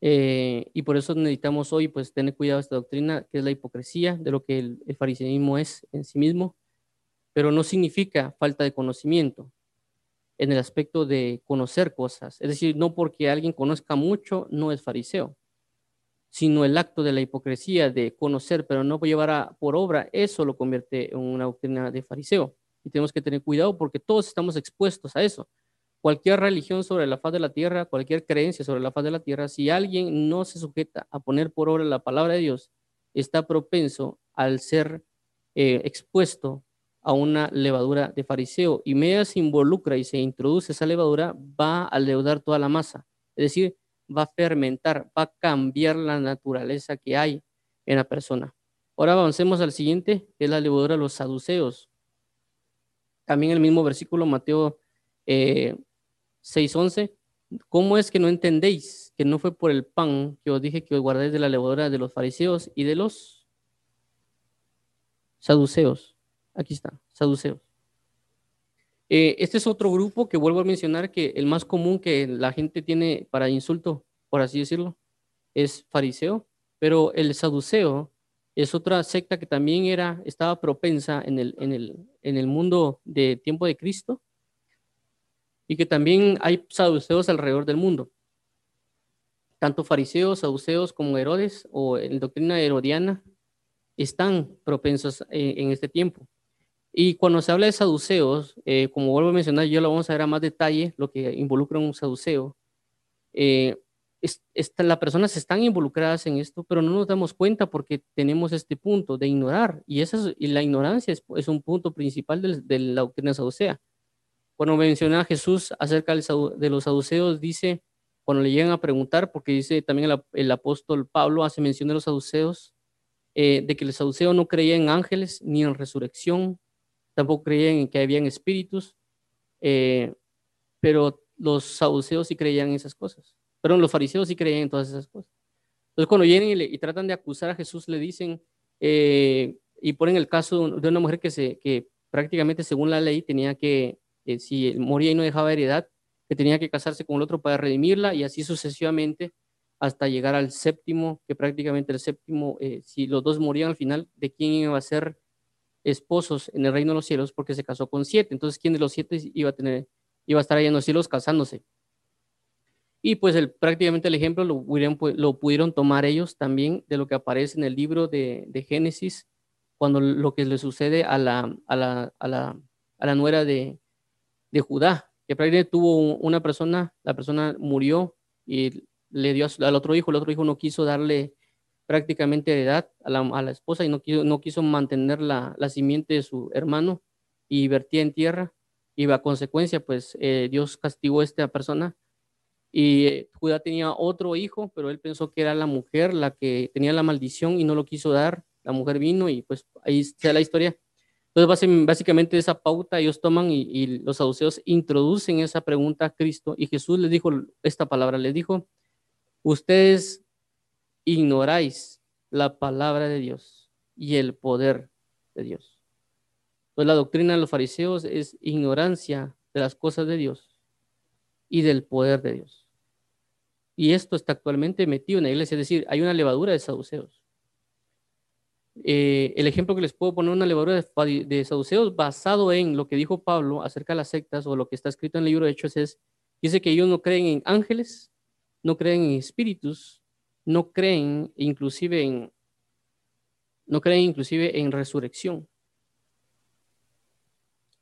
Eh, y por eso necesitamos hoy pues tener cuidado de esta doctrina, que es la hipocresía, de lo que el, el fariseísmo es en sí mismo, pero no significa falta de conocimiento en el aspecto de conocer cosas. Es decir, no porque alguien conozca mucho, no es fariseo, sino el acto de la hipocresía de conocer, pero no llevar por obra, eso lo convierte en una doctrina de fariseo y tenemos que tener cuidado porque todos estamos expuestos a eso. Cualquier religión sobre la faz de la tierra, cualquier creencia sobre la faz de la tierra, si alguien no se sujeta a poner por obra la palabra de Dios, está propenso al ser eh, expuesto a una levadura de fariseo y media se involucra y se introduce esa levadura, va a leudar toda la masa. Es decir, va a fermentar, va a cambiar la naturaleza que hay en la persona. Ahora avancemos al siguiente, que es la levadura de los saduceos. También el mismo versículo, Mateo eh, 6:11. ¿Cómo es que no entendéis que no fue por el pan que os dije que os guardéis de la levadura de los fariseos y de los saduceos? Aquí está, saduceos. Eh, este es otro grupo que vuelvo a mencionar que el más común que la gente tiene para insulto, por así decirlo, es fariseo, pero el saduceo es otra secta que también era, estaba propensa en el, en el, en el mundo de tiempo de Cristo y que también hay saduceos alrededor del mundo. Tanto fariseos, saduceos como Herodes o en doctrina herodiana están propensos eh, en, este tiempo. Y cuando se habla de saduceos, eh, como vuelvo a mencionar, yo lo vamos a ver a más detalle, lo que involucra un saduceo. Eh, las personas están involucradas en esto, pero no nos damos cuenta porque tenemos este punto de ignorar. Y, esa y la ignorancia es, un punto principal de, de la doctrina saducea. Cuando menciona a Jesús acerca de los saduceos, dice, cuando le llegan a preguntar, porque dice también el, apóstol Pablo hace mención de los saduceos, eh, de que los saduceos no creían en ángeles ni en resurrección, tampoco creían en que habían espíritus, eh, pero los saduceos sí creían en esas cosas. Pero los fariseos sí creían en todas esas cosas. Entonces, cuando vienen y, tratan de acusar a Jesús, le dicen, eh, y ponen el caso de una mujer que, se, que prácticamente según la ley tenía que eh, si moría y no dejaba heredad, que tenía que casarse con el otro para redimirla y así sucesivamente hasta llegar al séptimo, que prácticamente el séptimo, eh, si los dos morían al final, ¿de quién iba a ser esposos en el reino de los cielos? Porque se casó con siete. Entonces, ¿quién de los siete iba a tener, iba a estar ahí en los cielos casándose? Y pues el, prácticamente el ejemplo lo pudieron, lo pudieron tomar ellos también de lo que aparece en el libro de, de Génesis, cuando lo que le sucede a la, a la, a la, a la nuera de, de Judá, que prácticamente tuvo una persona, la persona murió y le dio al otro hijo, el otro hijo no quiso darle prácticamente heredad a la, a la esposa y no quiso, no quiso mantener la, la, simiente de su hermano y vertía en tierra. Y a consecuencia pues eh, Dios castigó a esta persona. Y eh, Judá tenía otro hijo, pero él pensó que era la mujer la que tenía la maldición y no lo quiso dar, la mujer vino y pues ahí está la historia. Entonces, básicamente esa pauta ellos toman y, los saduceos introducen esa pregunta a Cristo y Jesús les dijo esta palabra, les dijo, ustedes ignoráis la palabra de Dios y el poder de Dios. Entonces la doctrina de los fariseos es ignorancia de las cosas de Dios y del poder de Dios. Y esto está actualmente metido en la iglesia, es decir, hay una levadura de saduceos. Eh, el ejemplo que les puedo poner una levadura de, de, saduceos basado en lo que dijo Pablo acerca de las sectas o lo que está escrito en el libro de Hechos es, dice que ellos no creen en ángeles, no creen en espíritus, no creen inclusive en, no creen inclusive en resurrección.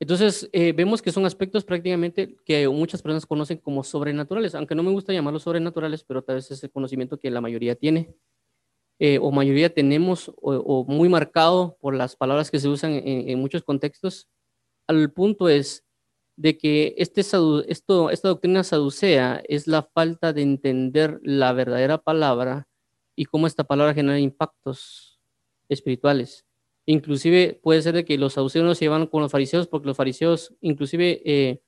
Entonces, eh, vemos que son aspectos prácticamente que muchas personas conocen como sobrenaturales, aunque no me gusta llamarlos sobrenaturales, pero tal vez es el conocimiento que la mayoría tiene. Eh, o mayoría tenemos o, muy marcado por las palabras que se usan en, muchos contextos, al punto es de que este, esto, esta doctrina saducea es la falta de entender la verdadera palabra y cómo esta palabra genera impactos espirituales. Inclusive puede ser de que los saduceos no se llevan con los fariseos porque los fariseos, inclusive eh,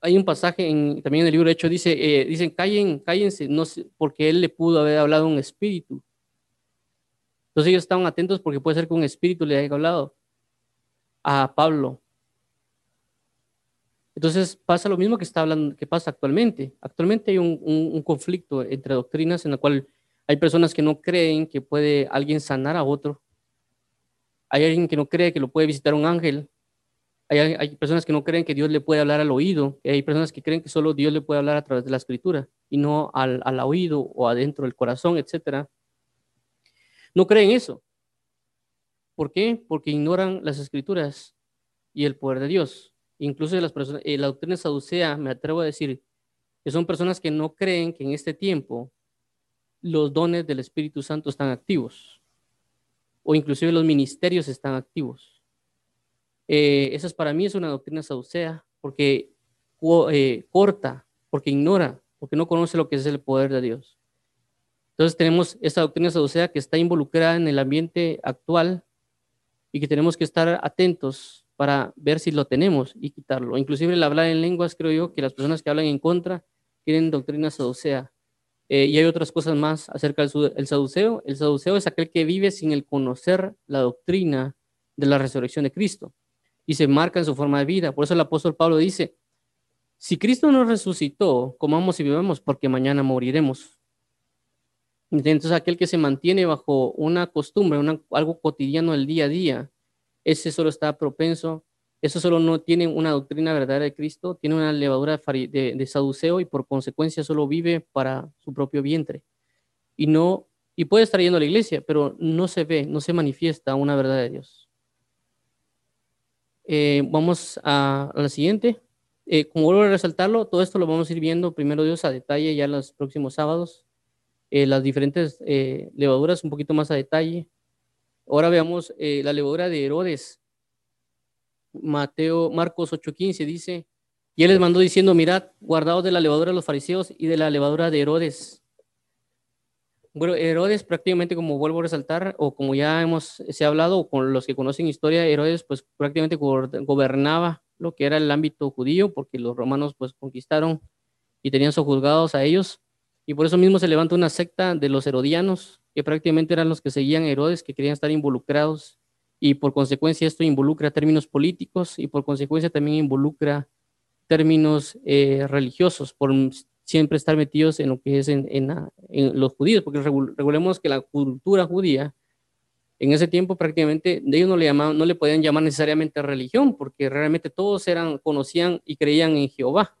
hay un pasaje en, también en el libro de Hechos, dice, eh, dicen, callen, cállense, no porque él le pudo haber hablado un espíritu. Entonces ellos estaban atentos porque puede ser que un espíritu le haya hablado a Pablo. Entonces pasa lo mismo que está hablando, que pasa actualmente. Actualmente hay un, conflicto entre doctrinas en la cual hay personas que no creen que puede alguien sanar a otro. Hay alguien que no cree que lo puede visitar un ángel. Hay, personas que no creen que Dios le puede hablar al oído. Hay personas que creen que solo Dios le puede hablar a través de la escritura y no al, al oído o adentro del corazón, etcétera. No creen eso. ¿Por qué? Porque ignoran las escrituras y el poder de Dios. Incluso las personas, eh, la doctrina saducea, me atrevo a decir, que son personas que no creen que en este tiempo los dones del Espíritu Santo están activos o inclusive los ministerios están activos. Eh, esa es para mí es una doctrina saducea, porque eh, corta, porque ignora, porque no conoce lo que es el poder de Dios. Entonces tenemos esta doctrina saducea que está involucrada en el ambiente actual y que tenemos que estar atentos para ver si lo tenemos y quitarlo. Inclusive el hablar en lenguas, creo yo, que las personas que hablan en contra tienen doctrina saducea. Eh, y hay otras cosas más acerca del saduceo. El saduceo es aquel que vive sin el conocer la doctrina de la resurrección de Cristo y se marca en su forma de vida. Por eso el apóstol Pablo dice, si Cristo nos resucitó, comamos y vivamos porque mañana moriremos. Entonces aquel que se mantiene bajo una costumbre, algo cotidiano del día a día, ese solo está propenso, eso solo no tiene una doctrina verdadera de Cristo, tiene una levadura de, saduceo y por consecuencia solo vive para su propio vientre. Y no y puede estar yendo a la iglesia, pero no se ve, no se manifiesta una verdad de Dios. Eh, vamos a, la siguiente. Eh, como vuelvo a resaltarlo, todo esto lo vamos a ir viendo primero Dios a detalle ya los próximos sábados. Eh, las diferentes levaduras un poquito más a detalle. Ahora veamos la levadura de Herodes. Mateo, Marcos 8:15 dice, y él les mandó diciendo, mirad, guardaos de la levadura de los fariseos y de la levadura de Herodes. Bueno, Herodes prácticamente, como vuelvo a resaltar, o como ya hemos se ha hablado con los que conocen historia, Herodes pues prácticamente gobernaba lo que era el ámbito judío, porque los romanos pues conquistaron y tenían sojuzgados a ellos, y por eso mismo se levanta una secta de los herodianos, que prácticamente eran los que seguían a Herodes, que querían estar involucrados, y por consecuencia esto involucra términos políticos y por consecuencia también involucra términos eh, religiosos, por siempre estar metidos en lo que es en, los judíos, porque regulemos que la cultura judía en ese tiempo prácticamente de ellos no le llamaban, no le podían llamar necesariamente religión, porque realmente todos eran, conocían y creían en Jehová.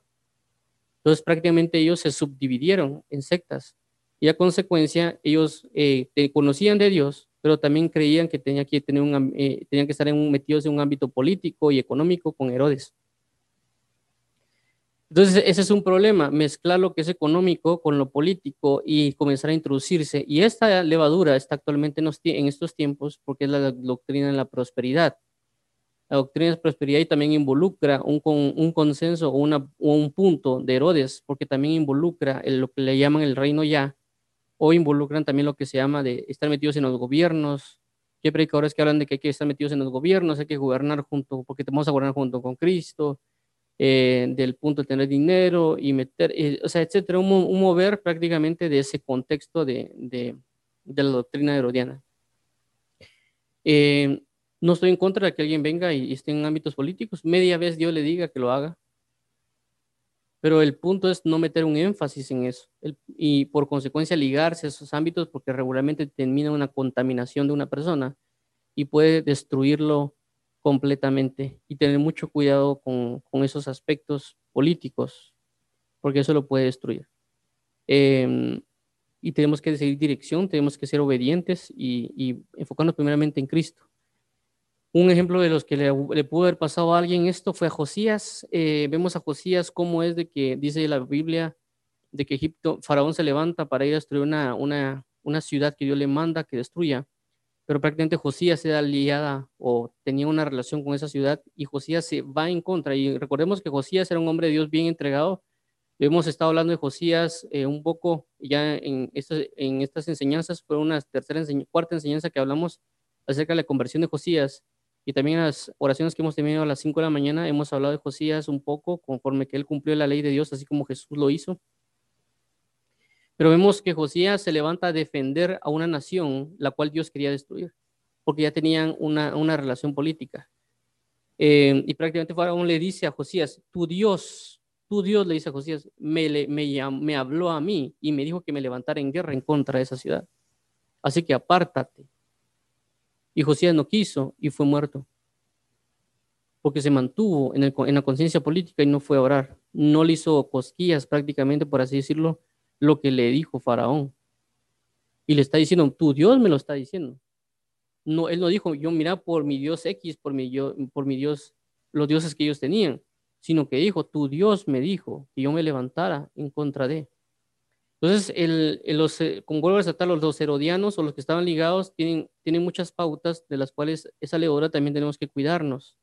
Entonces prácticamente ellos se subdividieron en sectas y a consecuencia ellos eh, conocían de Dios, pero también creían que tenía que tener un, eh, tenían que estar en metidos en un ámbito político y económico con Herodes. Entonces, ese es un problema, mezclar lo que es económico con lo político y comenzar a introducirse. Y esta levadura está actualmente en estos tiempos porque es la doctrina de la prosperidad. La doctrina de la prosperidad y también involucra un, un consenso o, una, un punto de Herodes, porque también involucra lo que le llaman el reino ya, o involucran también lo que se llama de estar metidos en los gobiernos. ¿Qué predicadores que hablan de que hay que estar metidos en los gobiernos, hay que gobernar junto, porque vamos a gobernar junto con Cristo? Eh, del punto de tener dinero y meter, eh, o sea, etcétera, un, mover prácticamente de ese contexto de, de, la doctrina herodiana. Eh, no estoy en contra de que alguien venga y, esté en ámbitos políticos, media vez Dios le diga que lo haga, pero el punto es no meter un énfasis en eso y por consecuencia ligarse a esos ámbitos porque regularmente termina una contaminación de una persona y puede destruirlo completamente y tener mucho cuidado con, esos aspectos políticos, porque eso lo puede destruir. Em, y tenemos que seguir dirección, tenemos que ser obedientes y, enfocarnos primeramente en Cristo. Un ejemplo de los que le, pudo haber pasado a alguien esto fue a Josías. Eh, vemos a Josías cómo es de que dice la Biblia de que Egipto, Faraón se levanta para ir a destruir una, una, una ciudad que Dios le manda que destruya pero prácticamente Josías se da aliada o tenía una relación con esa ciudad y Josías se va en contra. Y recordemos que Josías era un hombre de Dios bien entregado. Hemos estado hablando de Josías eh, un poco ya en, en estas enseñanzas, fue una tercera, cuarta enseñanza que hablamos acerca de la conversión de Josías. Y también las oraciones que hemos tenido a las 5 de la mañana hemos hablado de Josías un poco conforme que él cumplió la ley de Dios, así como Jesús lo hizo. Pero vemos que Josías se levanta a defender a una nación la cual Dios quería destruir, porque ya tenían una, una relación política. Eh, y prácticamente Faraón le dice a Josías, tu Dios, tu Dios le dice a Josías, me, me habló a mí y me dijo que me levantara en guerra en contra de esa ciudad. Así que apártate. Y Josías no quiso y fue muerto. Porque se mantuvo en, el, en la conciencia política y no fue a orar. No le hizo cosquillas prácticamente, por así decirlo, lo que le dijo Faraón. Y le está diciendo, tu Dios me lo está diciendo. No, él no dijo, yo mira por mi Dios X, por mi, yo, por mi Dios, los dioses que ellos tenían, sino que dijo, tu Dios me dijo que yo me levantara en contra de. Entonces, el, los, eh, con vuelvo a los, los herodianos o los que estaban ligados tienen, muchas pautas de las cuales esa leodora también tenemos que cuidarnos.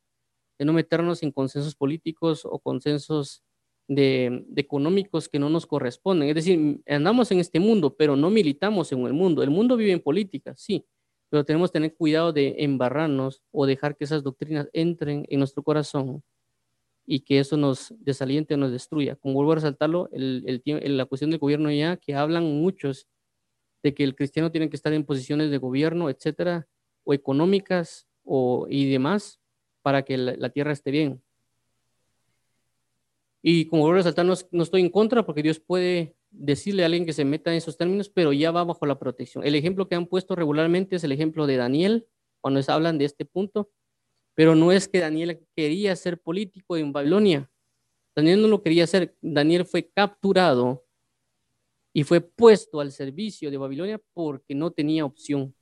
de no meternos en consensos políticos o consensos de, económicos que no nos corresponden. Es decir, andamos en este mundo, pero no militamos en el mundo. El mundo vive en política, sí, pero tenemos que tener cuidado de embarrarnos o dejar que esas doctrinas entren en nuestro corazón y que eso nos desaliente o nos destruya. Como vuelvo a resaltarlo, el, el, la cuestión del gobierno ya, que hablan muchos de que el cristiano tiene que estar en posiciones de gobierno, etcétera, o económicas o, y demás, para que la, tierra esté bien. Y como vuelvo a resaltar, no, no, estoy en contra porque Dios puede decirle a alguien que se meta en esos términos, pero ya va bajo la protección. El ejemplo que han puesto regularmente es el ejemplo de Daniel, cuando se hablan de este punto, pero no es que Daniel quería ser político en Babilonia. Daniel no lo quería hacer. Daniel fue capturado y fue puesto al servicio de Babilonia porque no tenía opción.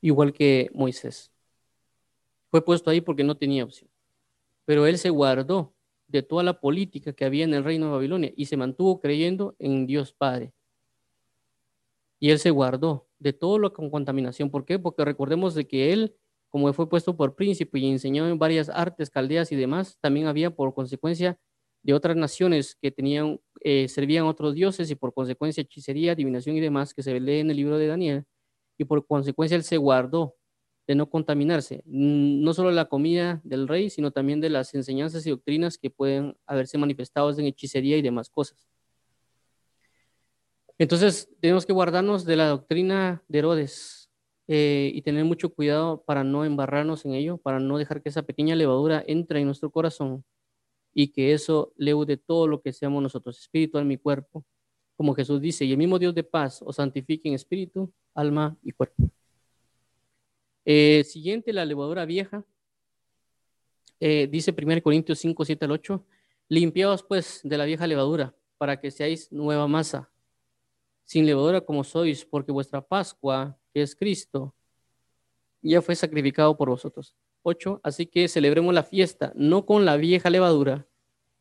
Igual que Moisés. Fue puesto ahí porque no tenía opción. Pero él se guardó de toda la política que había en el reino de Babilonia y se mantuvo creyendo en Dios Padre. Y él se guardó de todo lo con contaminación. ¿Por qué? Porque recordemos de que él, como fue puesto por príncipe y enseñó en varias artes caldeas y demás, también había por consecuencia de otras naciones que tenían, eh, servían a otros dioses y por consecuencia hechicería, adivinación y demás que se lee en el libro de Daniel. Y por consecuencia él se guardó de no contaminarse, no solo la comida del rey, sino también de las enseñanzas y doctrinas que pueden haberse manifestado en hechicería y demás cosas. Entonces, tenemos que guardarnos de la doctrina de Herodes eh, y tener mucho cuidado para no embarrarnos en ello, para no dejar que esa pequeña levadura entre en nuestro corazón y que eso leude todo lo que seamos nosotros, espíritu, alma y cuerpo. Como Jesús dice, y el mismo Dios de paz os santifique en espíritu, alma y cuerpo. Eh, siguiente, la levadura vieja. Eh, dice 1 Corintios 5, 7 al 8, limpiaos pues de la vieja levadura para que seáis nueva masa, sin levadura como sois, porque vuestra Pascua, que es Cristo, ya fue sacrificado por vosotros. 8. Así que celebremos la fiesta, no con la vieja levadura,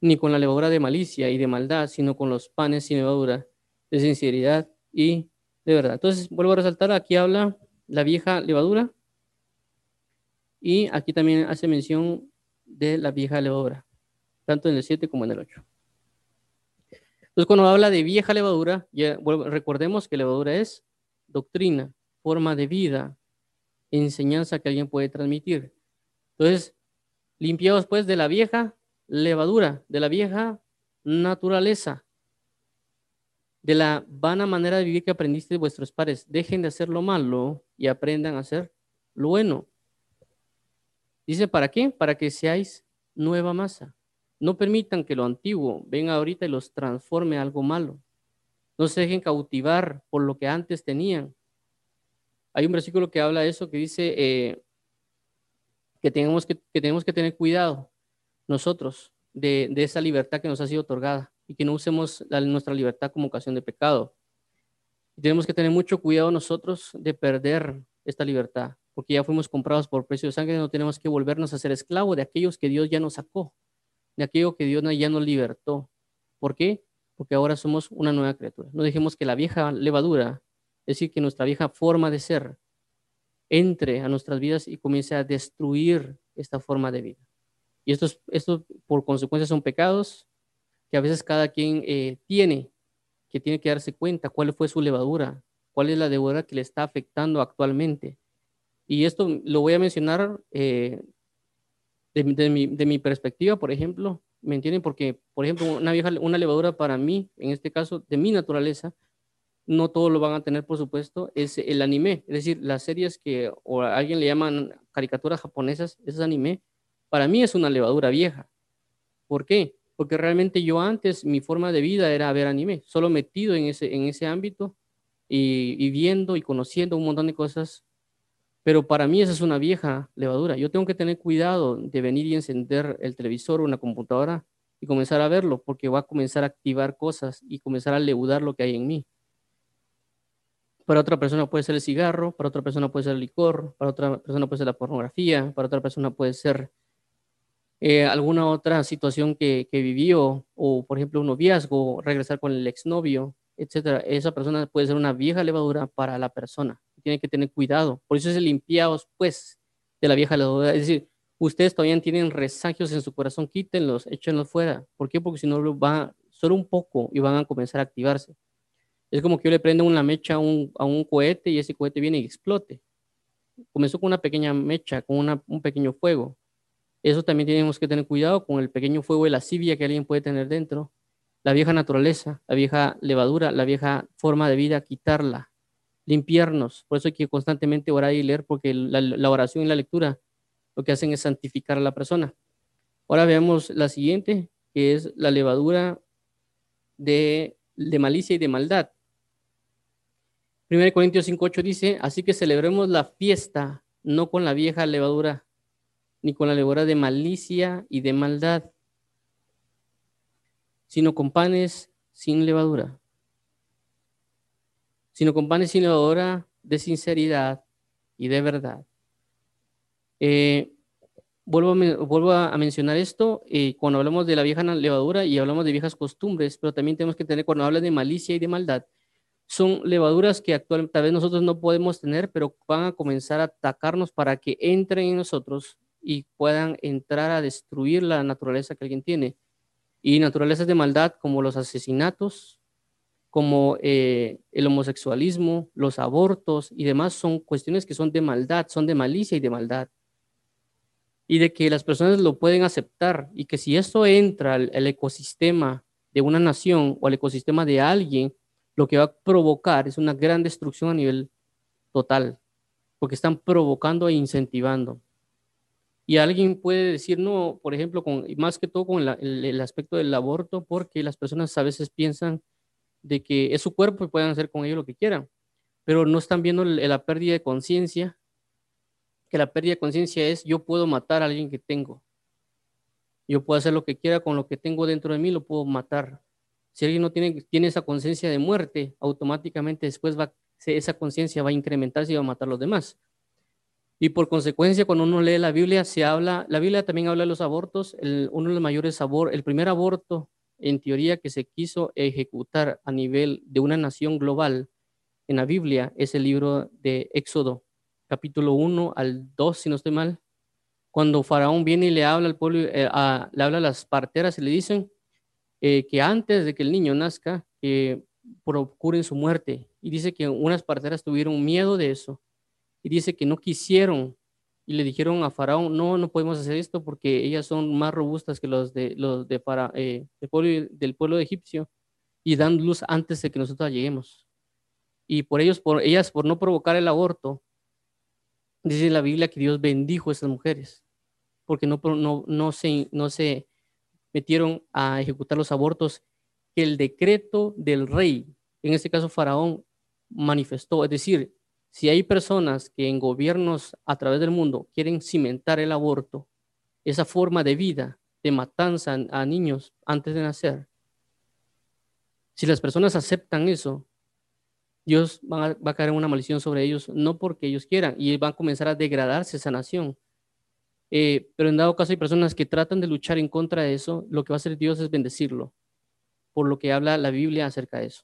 ni con la levadura de malicia y de maldad, sino con los panes sin levadura, de sinceridad y de verdad. Entonces, vuelvo a resaltar, aquí habla la vieja levadura y aquí también hace mención de la vieja levadura, tanto en el 7 como en el 8. Entonces, cuando habla de vieja levadura, ya, recordemos que levadura es doctrina, forma de vida, enseñanza que alguien puede transmitir. Entonces, limpiados pues de la vieja levadura, de la vieja naturaleza, de la vana manera de vivir que aprendiste de vuestros padres. Dejen de hacer lo malo y aprendan a hacer lo bueno. Dice, ¿para qué? Para que seáis nueva masa. No permitan que lo antiguo venga ahorita y los transforme a algo malo. No se dejen cautivar por lo que antes tenían. Hay un versículo que habla de eso, que dice, eh, que tenemos que, tener cuidado nosotros de, esa libertad que nos ha sido otorgada y que no usemos nuestra libertad como ocasión de pecado. Y tenemos que tener mucho cuidado nosotros de perder esta libertad, porque ya fuimos comprados por precio de sangre, no tenemos que volvernos a ser esclavos de aquellos que Dios ya nos sacó, de aquello que Dios ya nos libertó. ¿Por qué? Porque ahora somos una nueva criatura. No dejemos que la vieja levadura, es decir, que nuestra vieja forma de ser, entre a nuestras vidas y comience a destruir esta forma de vida. Y estos, esto por consecuencia son pecados que a veces cada quien eh, tiene, que tiene que darse cuenta cuál fue su levadura, cuál es la levadura que le está afectando actualmente. Y esto lo voy a mencionar eh, de, mi, perspectiva, por ejemplo, ¿me entienden? Porque, por ejemplo, una, vieja, una levadura para mí, en este caso, de mi naturaleza, no todos lo van a tener, por supuesto, es el anime. Es decir, las series que o a alguien le llaman caricaturas japonesas, es anime, para mí es una levadura vieja. ¿Por qué? Porque realmente yo antes mi forma de vida era ver anime, solo metido en ese, en ese ámbito y, y viendo y conociendo un montón de cosas. Pero para mí esa es una vieja levadura. Yo tengo que tener cuidado de venir y encender el televisor o una computadora y comenzar a verlo, porque va a comenzar a activar cosas y comenzar a leudar lo que hay en mí. Para otra persona puede ser el cigarro, para otra persona puede ser el licor, para otra persona puede ser la pornografía, para otra persona puede ser eh, alguna otra situación que, que, vivió, o por ejemplo un noviazgo, regresar con el exnovio, etcétera. Esa persona puede ser una vieja levadura para la persona. Tiene que tener cuidado. Por eso es limpiados, pues, de la vieja levadura. Es decir, ustedes todavía tienen resagios en su corazón, quítenlos, échenlos fuera. ¿Por qué? Porque si no, va solo un poco y van a comenzar a activarse. Es como que yo le prendo una mecha a un, a un cohete y ese cohete viene y explote. Comenzó con una pequeña mecha, con un pequeño fuego. Eso también tenemos que tener cuidado con el pequeño fuego de la lascivia que alguien puede tener dentro. La vieja naturaleza, la vieja levadura, la vieja forma de vida, quitarla, limpiarnos. Por eso hay que constantemente orar y leer, porque la, oración y la lectura lo que hacen es santificar a la persona. Ahora veamos la siguiente, que es la levadura de, de malicia y de maldad. 1 Corintios 5.8 dice, así que celebremos la fiesta, no con la vieja levadura, ni con la levadura de malicia y de maldad, sino con panes sin levadura, sino con sin levadura de sinceridad y de verdad. Eh, vuelvo, a, vuelvo, a, mencionar esto eh, cuando hablamos de la vieja levadura y hablamos de viejas costumbres, pero también tenemos que tener cuando habla de malicia y de maldad. Son levaduras que actualmente tal vez nosotros no podemos tener, pero van a comenzar a atacarnos para que entren en nosotros y puedan entrar a destruir la naturaleza que alguien tiene. Y naturalezas de maldad como los asesinatos, como eh, el homosexualismo, los abortos y demás son cuestiones que son de maldad, son de malicia y de maldad y de que las personas lo pueden aceptar y que si esto entra al, ecosistema de una nación o al ecosistema de alguien, lo que va a provocar es una gran destrucción a nivel total, porque están provocando e incentivando. Y alguien puede decir, no, por ejemplo, con, más que todo con el, aspecto del aborto, porque las personas a veces piensan de que es su cuerpo y pueden hacer con ello lo que quieran, pero no están viendo la pérdida de conciencia que la pérdida de conciencia es yo puedo matar a alguien que tengo. Yo puedo hacer lo que quiera con lo que tengo dentro de mí, lo puedo matar. Si alguien no tiene, tiene esa conciencia de muerte, automáticamente después va, esa conciencia va a incrementarse y va a matar a los demás. Y por consecuencia, cuando uno lee la Biblia, se habla, la Biblia también habla de los abortos. uno de los mayores abortos, el primer aborto en teoría que se quiso ejecutar a nivel de una nación global en la Biblia es el libro de Éxodo, capítulo 1 al 2, si no estoy mal, cuando Faraón viene y le habla al pueblo, eh, le habla a las parteras y le dicen eh, que antes de que el niño nazca, que procuren su muerte. Y dice que unas parteras tuvieron miedo de eso. Y dice que no quisieron y le dijeron a Faraón, no, no podemos hacer esto porque ellas son más robustas que los de los de para, eh, pueblo, del pueblo egipcio y dan luz antes de que nosotros lleguemos. Y por ellos, por ellas, por no provocar el aborto, Dice la Biblia que Dios bendijo a esas mujeres, porque no, no, no, se, no se metieron a ejecutar los abortos que el decreto del rey, en este caso Faraón, manifestó. Es decir, si hay personas que en gobiernos a través del mundo quieren cimentar el aborto, esa forma de vida, de matanza a niños antes de nacer, si las personas aceptan eso, Dios va a, caer en una maldición sobre ellos, no porque ellos quieran, y va a comenzar a degradarse esa nación. Eh, pero en dado caso hay personas que tratan de luchar en contra de eso, lo que va a hacer Dios es bendecirlo, por lo que habla la Biblia acerca de eso.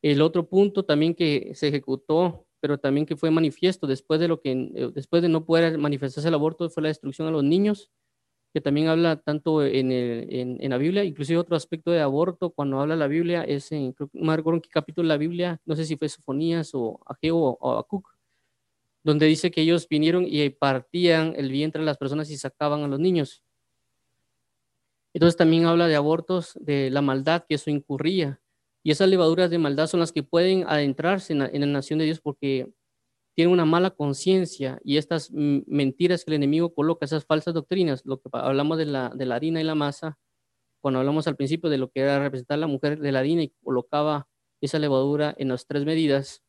El otro punto también que se ejecutó, pero también que fue manifiesto después de lo que, eh, después de no poder manifestarse el aborto, fue la destrucción a los niños que también habla tanto en, en, la Biblia, inclusive otro aspecto de aborto, cuando habla la Biblia, es en, no recuerdo en qué capítulo de la Biblia, no sé si fue Sofonías o Ageo o Acuc, donde dice que ellos vinieron y partían el vientre de las personas y sacaban a los niños. Entonces también habla de abortos, de la maldad que eso incurría. Y esas levaduras de maldad son las que pueden adentrarse en la, nación de Dios porque tiene una mala conciencia y estas mentiras que el enemigo coloca, esas falsas doctrinas, lo que hablamos de la, de la harina y la masa, cuando hablamos al principio de lo que era representar la mujer de la harina y colocaba esa levadura en las tres medidas,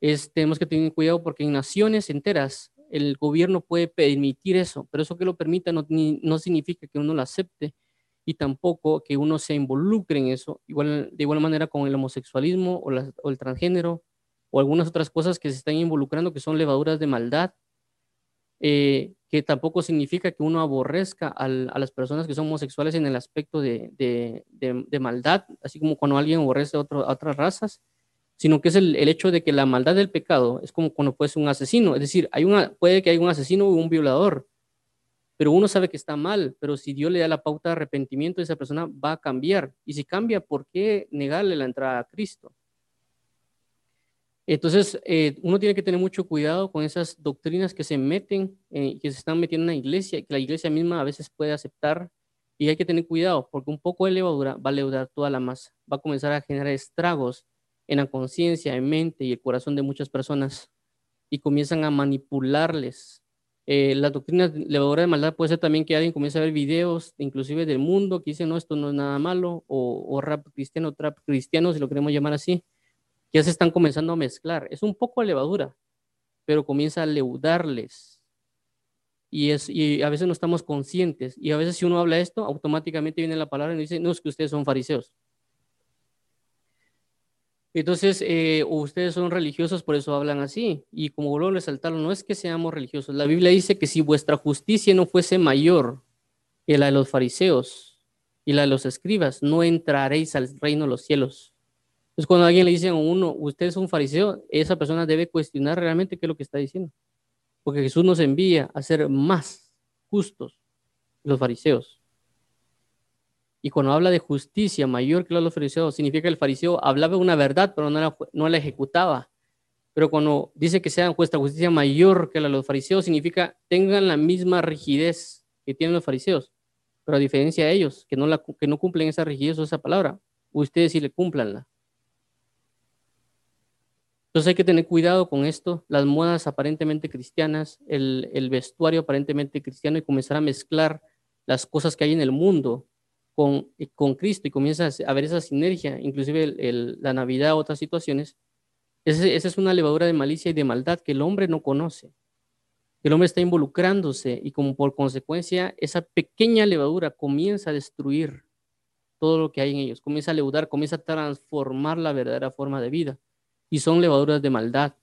es, tenemos que tener cuidado porque en naciones enteras el gobierno puede permitir eso, pero eso que lo permita no, no significa que uno lo acepte y tampoco que uno se involucre en eso, igual, de igual manera con el homosexualismo o, o el transgénero o algunas otras cosas que se están involucrando que son levaduras de maldad, eh, que tampoco significa que uno aborrezca a las personas que son homosexuales en el aspecto de, de, maldad, así como cuando alguien aborrece a, otras razas, sino que es el, hecho de que la maldad del pecado es como cuando fuese un asesino, es decir, hay una, puede que haya un asesino o un violador, pero uno sabe que está mal, pero si Dios le da la pauta de arrepentimiento, esa persona va a cambiar, y si cambia, ¿por qué negarle la entrada a Cristo? Entonces, eh, uno tiene que tener mucho cuidado con esas doctrinas que se meten, eh, que se están metiendo en la iglesia, que la iglesia misma a veces puede aceptar, y hay que tener cuidado, porque un poco de levadura va a leudar toda la masa, va a comenzar a generar estragos en la conciencia, en mente y el corazón de muchas personas, y comienzan a manipularles. Eh, la doctrina levadura de maldad puede ser también que alguien comience a ver videos, inclusive del mundo, que dicen, no, esto no es nada malo, o, rap cristiano, trap cristiano, si lo queremos llamar así, ya se están comenzando a mezclar. Es un poco levadura, pero comienza a leudarles. Y, es, y a veces no estamos conscientes. Y a veces si uno habla esto, automáticamente viene la palabra y dice, no, es que ustedes son fariseos. Entonces, eh, ustedes son religiosos, por eso hablan así. Y como vuelvo a resaltarlo, no es que seamos religiosos. La Biblia dice que si vuestra justicia no fuese mayor que la de los fariseos y la de los escribas, no entraréis al reino de los cielos. Entonces, cuando alguien le dice a uno, usted es un fariseo, esa persona debe cuestionar realmente qué es lo que está diciendo. Porque Jesús nos envía a ser más justos los fariseos. Y cuando habla de justicia mayor que los fariseos, significa que el fariseo hablaba una verdad, pero no la, no la ejecutaba. Pero cuando dice que sea vuestra justicia mayor que la de los fariseos, significa tengan la misma rigidez que tienen los fariseos. Pero a diferencia de ellos, que no, la, que no cumplen esa rigidez o esa palabra, ustedes sí le cumplanla. Entonces hay que tener cuidado con esto, las modas aparentemente cristianas, el, vestuario aparentemente cristiano y comenzar a mezclar las cosas que hay en el mundo con, con Cristo y comienza a haber esa sinergia, inclusive la Navidad, otras situaciones. esa es una levadura de malicia y de maldad que el hombre no conoce. El hombre está involucrándose y como por consecuencia esa pequeña levadura comienza a destruir todo lo que hay en ellos, comienza a leudar, comienza a transformar la verdadera forma de vida y son levaduras de maldad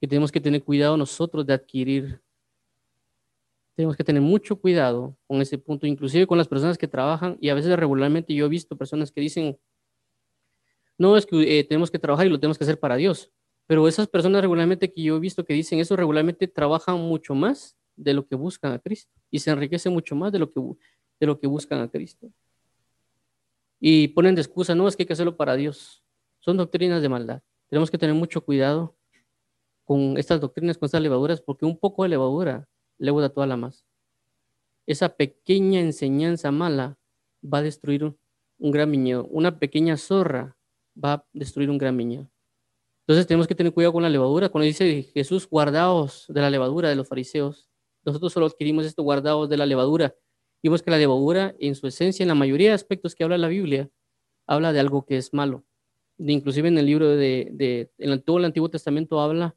que tenemos que tener cuidado nosotros de adquirir. Tenemos que tener mucho cuidado con ese punto, inclusive con las personas que trabajan y a veces regularmente yo he visto personas que dicen, no, es que eh, tenemos que trabajar y lo tenemos que hacer para Dios. Pero esas personas regularmente que yo he visto que dicen eso regularmente trabajan mucho más de lo que buscan a Cristo y se enriquecen mucho más de lo que, de lo que buscan a Cristo. Y ponen de excusa, no, es que hay que hacerlo para Dios. Son doctrinas de maldad. Tenemos que tener mucho cuidado con estas doctrinas, con estas levaduras, porque un poco de levadura leuda toda la masa. Esa pequeña enseñanza mala va a destruir un, gran viñedo. Una pequeña zorra va a destruir un gran viñedo. Entonces tenemos que tener cuidado con la levadura. Cuando dice Jesús, guardaos de la levadura de los fariseos, nosotros solo adquirimos esto, guardaos de la levadura. Vimos que la levadura, en su esencia, en la mayoría de aspectos que habla la Biblia, habla de algo que es malo inclusive en el libro de, en todo el Antiguo Testamento habla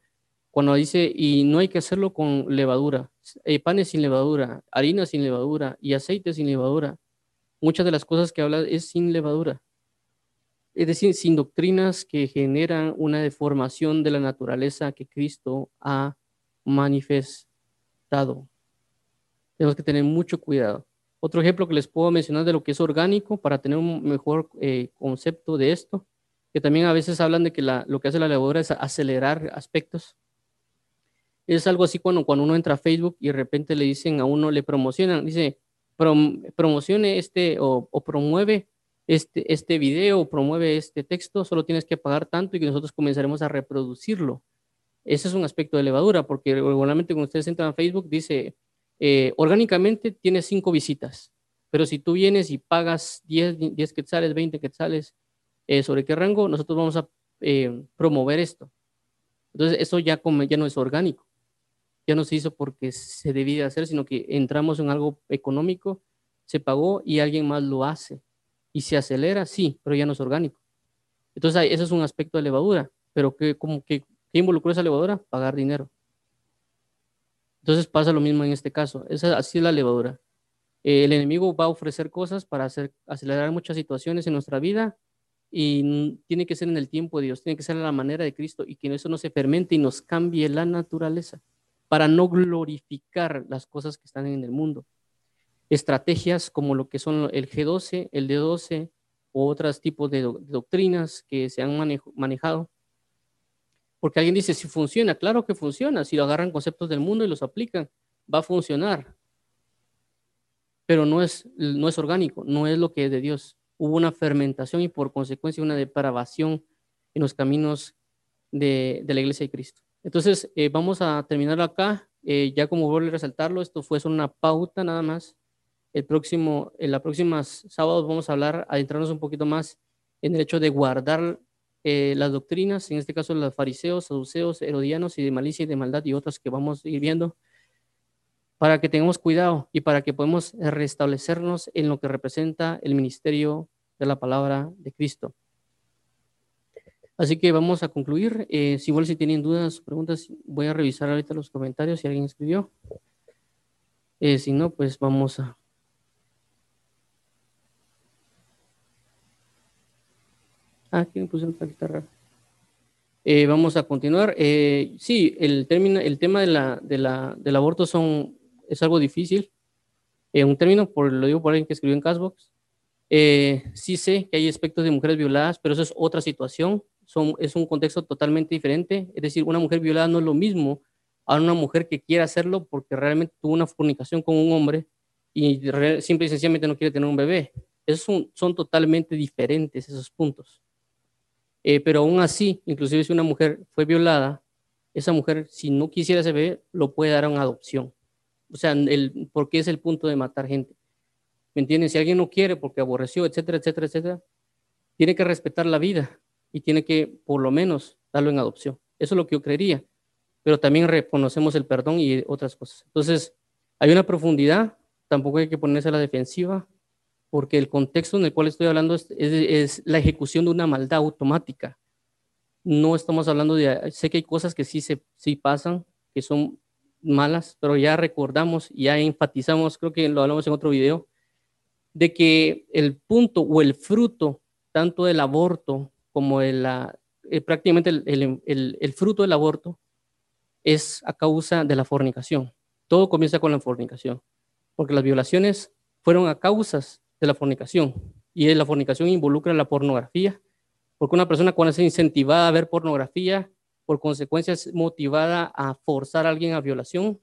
cuando dice, y no hay que hacerlo con levadura, eh, panes sin levadura, harina sin levadura y aceite sin levadura. Muchas de las cosas que habla es sin levadura. Es decir, sin doctrinas que generan una deformación de la naturaleza que Cristo ha manifestado. Tenemos que tener mucho cuidado. Otro ejemplo que les puedo mencionar de lo que es orgánico para tener un mejor eh, concepto de esto que también a veces hablan de que lo que hace la levadura es acelerar aspectos. Es algo así cuando, cuando uno entra a Facebook y de repente le dicen a uno, le promocionan, dice, promocione este o, promueve este, este video o promueve este texto, solo tienes que pagar tanto y que nosotros comenzaremos a reproducirlo. Ese es un aspecto de levadura, porque regularmente cuando ustedes entran a Facebook dice, eh, orgánicamente tiene cinco visitas, pero si tú vienes y pagas 10, 10 quetzales, 20 quetzales, eh, sobre qué rango nosotros vamos a eh, promover esto. Entonces, eso ya, ya no es orgánico. Ya no se hizo porque se debía hacer, sino que entramos en algo económico, se pagó y alguien más lo hace. Y se acelera, sí, pero ya no es orgánico. Entonces, ese es un aspecto de levadura. Pero ¿qué, como que, ¿qué involucró esa levadura? Pagar dinero. Entonces pasa lo mismo en este caso. Esa, así es la levadura. el enemigo va a ofrecer cosas para hacer, acelerar muchas situaciones en nuestra vida y tiene que ser en el tiempo de Dios, tiene que ser a la manera de Cristo y que eso no se fermente y nos cambie la naturaleza para no glorificar las cosas que están en el mundo. Estrategias como lo que son el G12, el D12 o otros tipos de, doctrinas que se han manejado Porque alguien dice, si funciona, claro que funciona, si lo agarran conceptos del mundo y los aplican, va a funcionar. Pero no es, no es orgánico, no es lo que es de Dios. Hubo una fermentación y por consecuencia una depravación en los caminos de, la iglesia de Cristo. Entonces, eh, vamos a terminar acá. Eh, ya como vuelvo a resaltarlo, esto fue solo una pauta nada más. El próximo, en las próximas sábados vamos a hablar, adentrarnos un poquito más en el hecho de guardar eh, las doctrinas, en este caso los fariseos, saduceos, herodianos y de malicia y de maldad y otras que vamos a ir viendo, para que tengamos cuidado y para que podamos restablecernos en lo que representa el ministerio de la palabra de Cristo. Así que vamos a concluir. Eh, si igual si tienen dudas o preguntas, voy a revisar ahorita los comentarios si alguien escribió. Eh, si no, pues vamos a... Ah, aquí me puse una guitarra. Eh, vamos a continuar. sí, el, término, el tema de la, del aborto son, es algo difícil. un término, por, lo digo por alguien que escribió en Casbox. sí sé que hay aspectos de mujeres violadas, pero eso es otra situación es un contexto totalmente diferente. Es decir, una mujer violada no es lo mismo a una mujer que quiere hacerlo porque realmente tuvo una fornicación con un hombre y simple y sencillamente no quiere tener un bebé. Esos son, son totalmente diferentes esos puntos. Eh, pero aún así, inclusive si una mujer fue violada, esa mujer, si no quisiera ese bebé, lo puede dar a una adopción. O sea, el, porque es el punto de matar gente. ¿Me entienden? Si alguien no quiere porque aborreció, etcétera, etcétera, etcétera, tiene que respetar la vida y tiene que por lo menos darlo en adopción. Eso es lo que yo creería. Pero también reconocemos el perdón y otras cosas. Entonces, hay una profundidad, tampoco hay que ponerse a la defensiva, porque el contexto en el cual estoy hablando es, la ejecución de una maldad automática. No estamos hablando de, sé que hay cosas que sí, se, sí pasan, que son malas, pero ya recordamos, ya enfatizamos, creo que lo hablamos en otro video, de que el punto o el fruto tanto del aborto como el, eh, prácticamente el, fruto del aborto es a causa de la fornicación. Todo comienza con la fornicación, porque las violaciones fueron a causas de la fornicación y la fornicación involucra la pornografía, porque una persona cuando es incentivada a ver pornografía, por consecuencia es motivada a forzar a alguien a violación,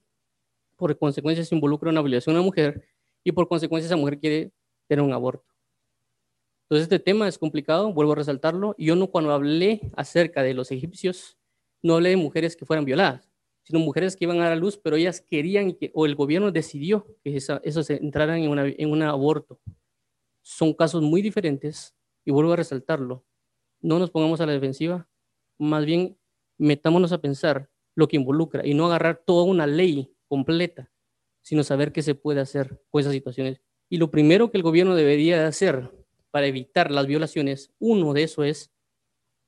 por consecuencia se involucra una violación a una mujer y por consecuencia esa mujer quiere tener un aborto. Entonces este tema es complicado, vuelvo a resaltarlo. Yo no cuando hablé acerca de los egipcios, no hablé de mujeres que fueran violadas, sino mujeres que iban a la luz, pero ellas querían, que, o el gobierno decidió que eso, se entraran en, en un aborto. Son casos muy diferentes y vuelvo a resaltarlo. No nos pongamos a la defensiva, más bien metámonos a pensar lo que involucra y no agarrar toda una ley completa, sino saber qué se puede hacer con esas situaciones. Y lo primero que el gobierno debería hacer para evitar las violaciones, uno de eso es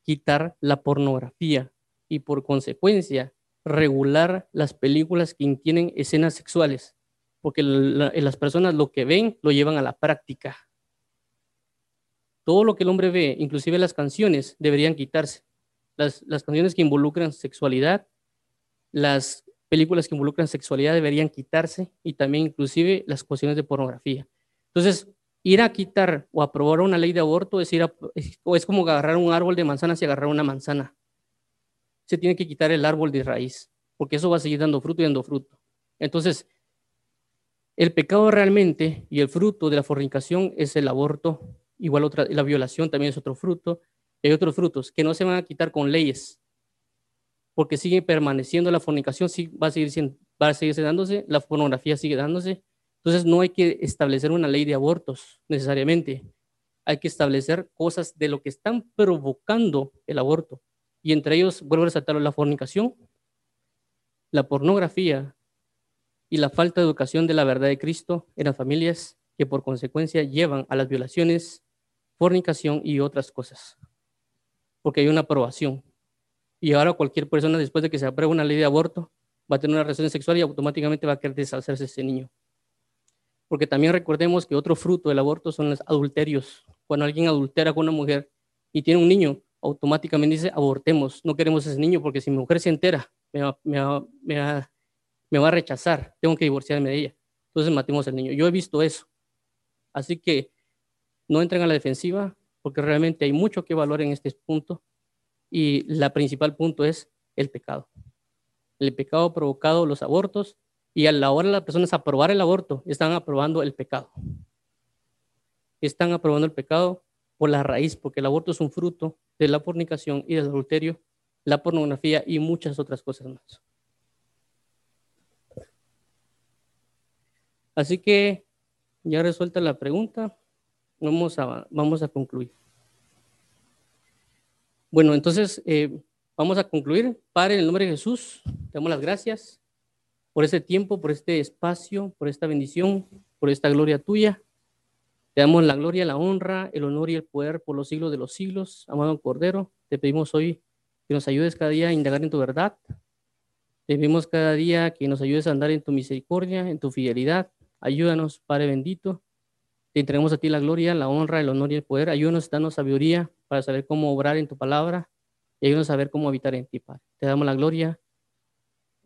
quitar la pornografía y por consecuencia regular las películas que tienen escenas sexuales, porque las personas lo que ven lo llevan a la práctica. Todo lo que el hombre ve, inclusive las canciones, deberían quitarse. Las, las canciones que involucran sexualidad, las películas que involucran sexualidad deberían quitarse y también inclusive las cuestiones de pornografía. Entonces, ir a quitar o aprobar una ley de aborto es, ir o es como agarrar un árbol de manzanas y agarrar una manzana. Se tiene que quitar el árbol de raíz, porque eso va a seguir dando fruto y dando fruto. Entonces, el pecado realmente y el fruto de la fornicación es el aborto, igual otra, la violación también es otro fruto, hay otros frutos que no se van a quitar con leyes, porque sigue permaneciendo la fornicación, sí, va a seguir, va a seguir dándose, la pornografía sigue dándose, entonces no hay que establecer una ley de abortos necesariamente. Hay que establecer cosas de lo que están provocando el aborto. Y entre ellos, vuelvo a resaltar la fornicación, la pornografía y la falta de educación de la verdad de Cristo en las familias que por consecuencia llevan a las violaciones, fornicación y otras cosas. Porque hay una aprobación. Y ahora cualquier persona, después de que se apruebe una ley de aborto, va a tener una relación sexual y automáticamente va a querer deshacerse ese niño. Porque también recordemos que otro fruto del aborto son los adulterios. Cuando alguien adultera con una mujer y tiene un niño, automáticamente dice, abortemos, no queremos ese niño porque si mi mujer se entera, me va, me va, a rechazar, tengo que divorciarme de ella. Entonces matemos al niño. Yo he visto eso. Así que no entren a la defensiva porque realmente hay mucho que evaluar en este punto. Y la principal punto es el pecado. El pecado provocado los abortos y a la hora de las personas aprobar el aborto, están aprobando el pecado. Están aprobando el pecado por la raíz, porque el aborto es un fruto de la fornicación y del adulterio, la pornografía y muchas otras cosas más. Así que ya resuelta la pregunta, vamos a, vamos a concluir. Bueno, entonces eh, vamos a concluir. Padre, en el nombre de Jesús, te damos las gracias por este tiempo, por este espacio, por esta bendición, por esta gloria tuya. Te damos la gloria, la honra, el honor y el poder por los siglos de los siglos. Amado Cordero, te pedimos hoy que nos ayudes cada día a indagar en tu verdad. Te pedimos cada día que nos ayudes a andar en tu misericordia, en tu fidelidad. Ayúdanos, Padre bendito. Te entregamos a ti la gloria, la honra, el honor y el poder. Ayúdanos, danos sabiduría para saber cómo obrar en tu palabra y ayúdanos a saber cómo habitar en ti, Padre. Te damos la gloria,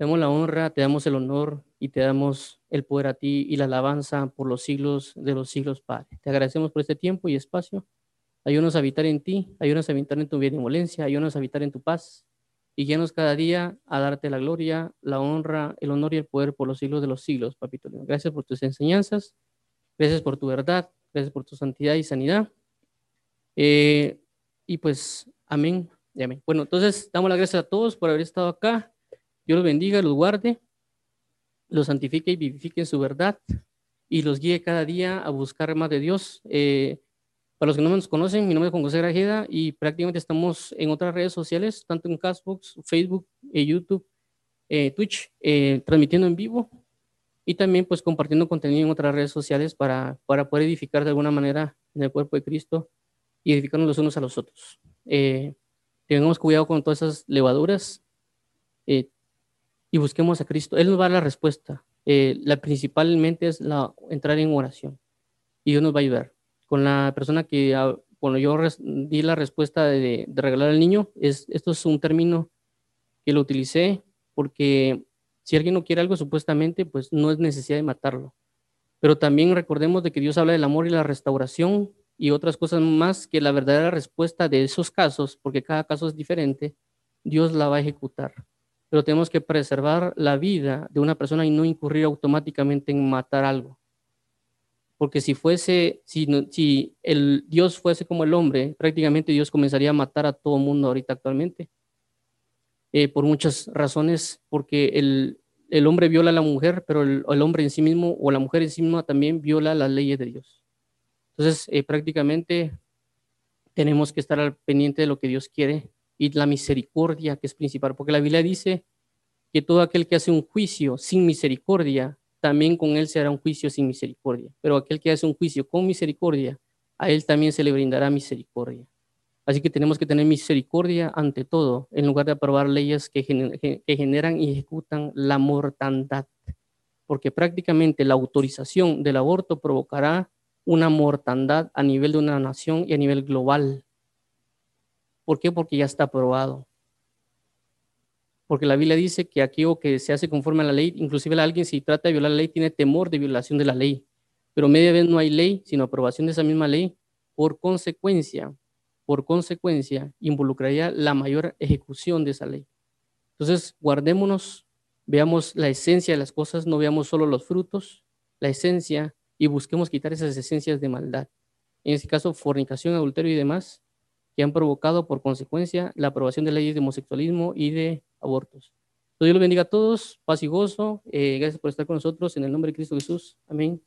te damos la honra, te damos el honor y te damos el poder a ti y la alabanza por los siglos de los siglos, Padre. Te agradecemos por este tiempo y espacio. Ayúdanos a habitar en ti, ayúdanos a habitar en tu benevolencia, ayúdanos a habitar en tu paz y guíanos cada día a darte la gloria, la honra, el honor y el poder por los siglos de los siglos, papito. Gracias por tus enseñanzas, gracias por tu verdad, gracias por tu santidad y sanidad. Eh, y pues, amén y amén. Bueno, entonces damos las gracias a todos por haber estado acá. Dios los bendiga, los guarde, los santifique y vivifique en su verdad y los guíe cada día a buscar más de Dios. Eh, para los que no nos conocen, mi nombre es Juan José Grajeda y prácticamente estamos en otras redes sociales, tanto en Castbox, Facebook, eh, YouTube, eh, Twitch, transmitiendo en vivo y también pues compartiendo contenido en otras redes sociales para, para poder edificar de alguna manera en el cuerpo de Cristo y edificarnos los unos a los otros. Eh, tengamos cuidado con todas esas levaduras eh, y busquemos a Cristo. Él nos va a dar la respuesta. Eh, la principalmente es la, entrar en oración y Dios nos va a ayudar. Con la persona que, ah, cuando yo di la respuesta de, de, regalar al niño, es, esto es un término que lo utilicé porque si alguien no quiere algo, supuestamente, pues no es necesidad de matarlo. Pero también recordemos de que Dios habla del amor y la restauración y otras cosas más que la verdadera respuesta de esos casos, porque cada caso es diferente, Dios la va a ejecutar. Pero tenemos que preservar la vida de una persona y no incurrir automáticamente en matar algo. Porque si fuese, si, el Dios fuese como el hombre, prácticamente Dios comenzaría a matar a todo mundo ahorita actualmente. Eh, por muchas razones, porque el, el, hombre viola a la mujer, pero el, el hombre en sí mismo o la mujer en sí misma también viola las leyes de Dios. Entonces, eh, prácticamente tenemos que estar al pendiente de lo que Dios quiere y la misericordia que es principal, porque la Biblia dice que todo aquel que hace un juicio sin misericordia, también con él se hará un juicio sin misericordia. Pero aquel que hace un juicio con misericordia, a él también se le brindará misericordia. Así que tenemos que tener misericordia ante todo, en lugar de aprobar leyes que, que generan y ejecutan la mortandad. Porque prácticamente la autorización del aborto provocará una mortandad a nivel de una nación y a nivel global. ¿Por qué? Porque ya está aprobado. Porque la Biblia dice que aquello que se hace conforme a la ley, inclusive alguien si trata de violar la ley tiene temor de violación de la ley. Pero media vez no hay ley, sino aprobación de esa misma ley. Por consecuencia, por consecuencia, involucraría la mayor ejecución de esa ley. Entonces, guardémonos, veamos la esencia de las cosas, no veamos solo los frutos, la esencia y busquemos quitar esas esencias de maldad. En este caso, fornicación, adulterio y demás, que han provocado por consecuencia la aprobación de leyes de homosexualismo y de abortos. Dios los bendiga a todos, paz y gozo. Eh, gracias por estar con nosotros. En el nombre de Cristo Jesús. Amén.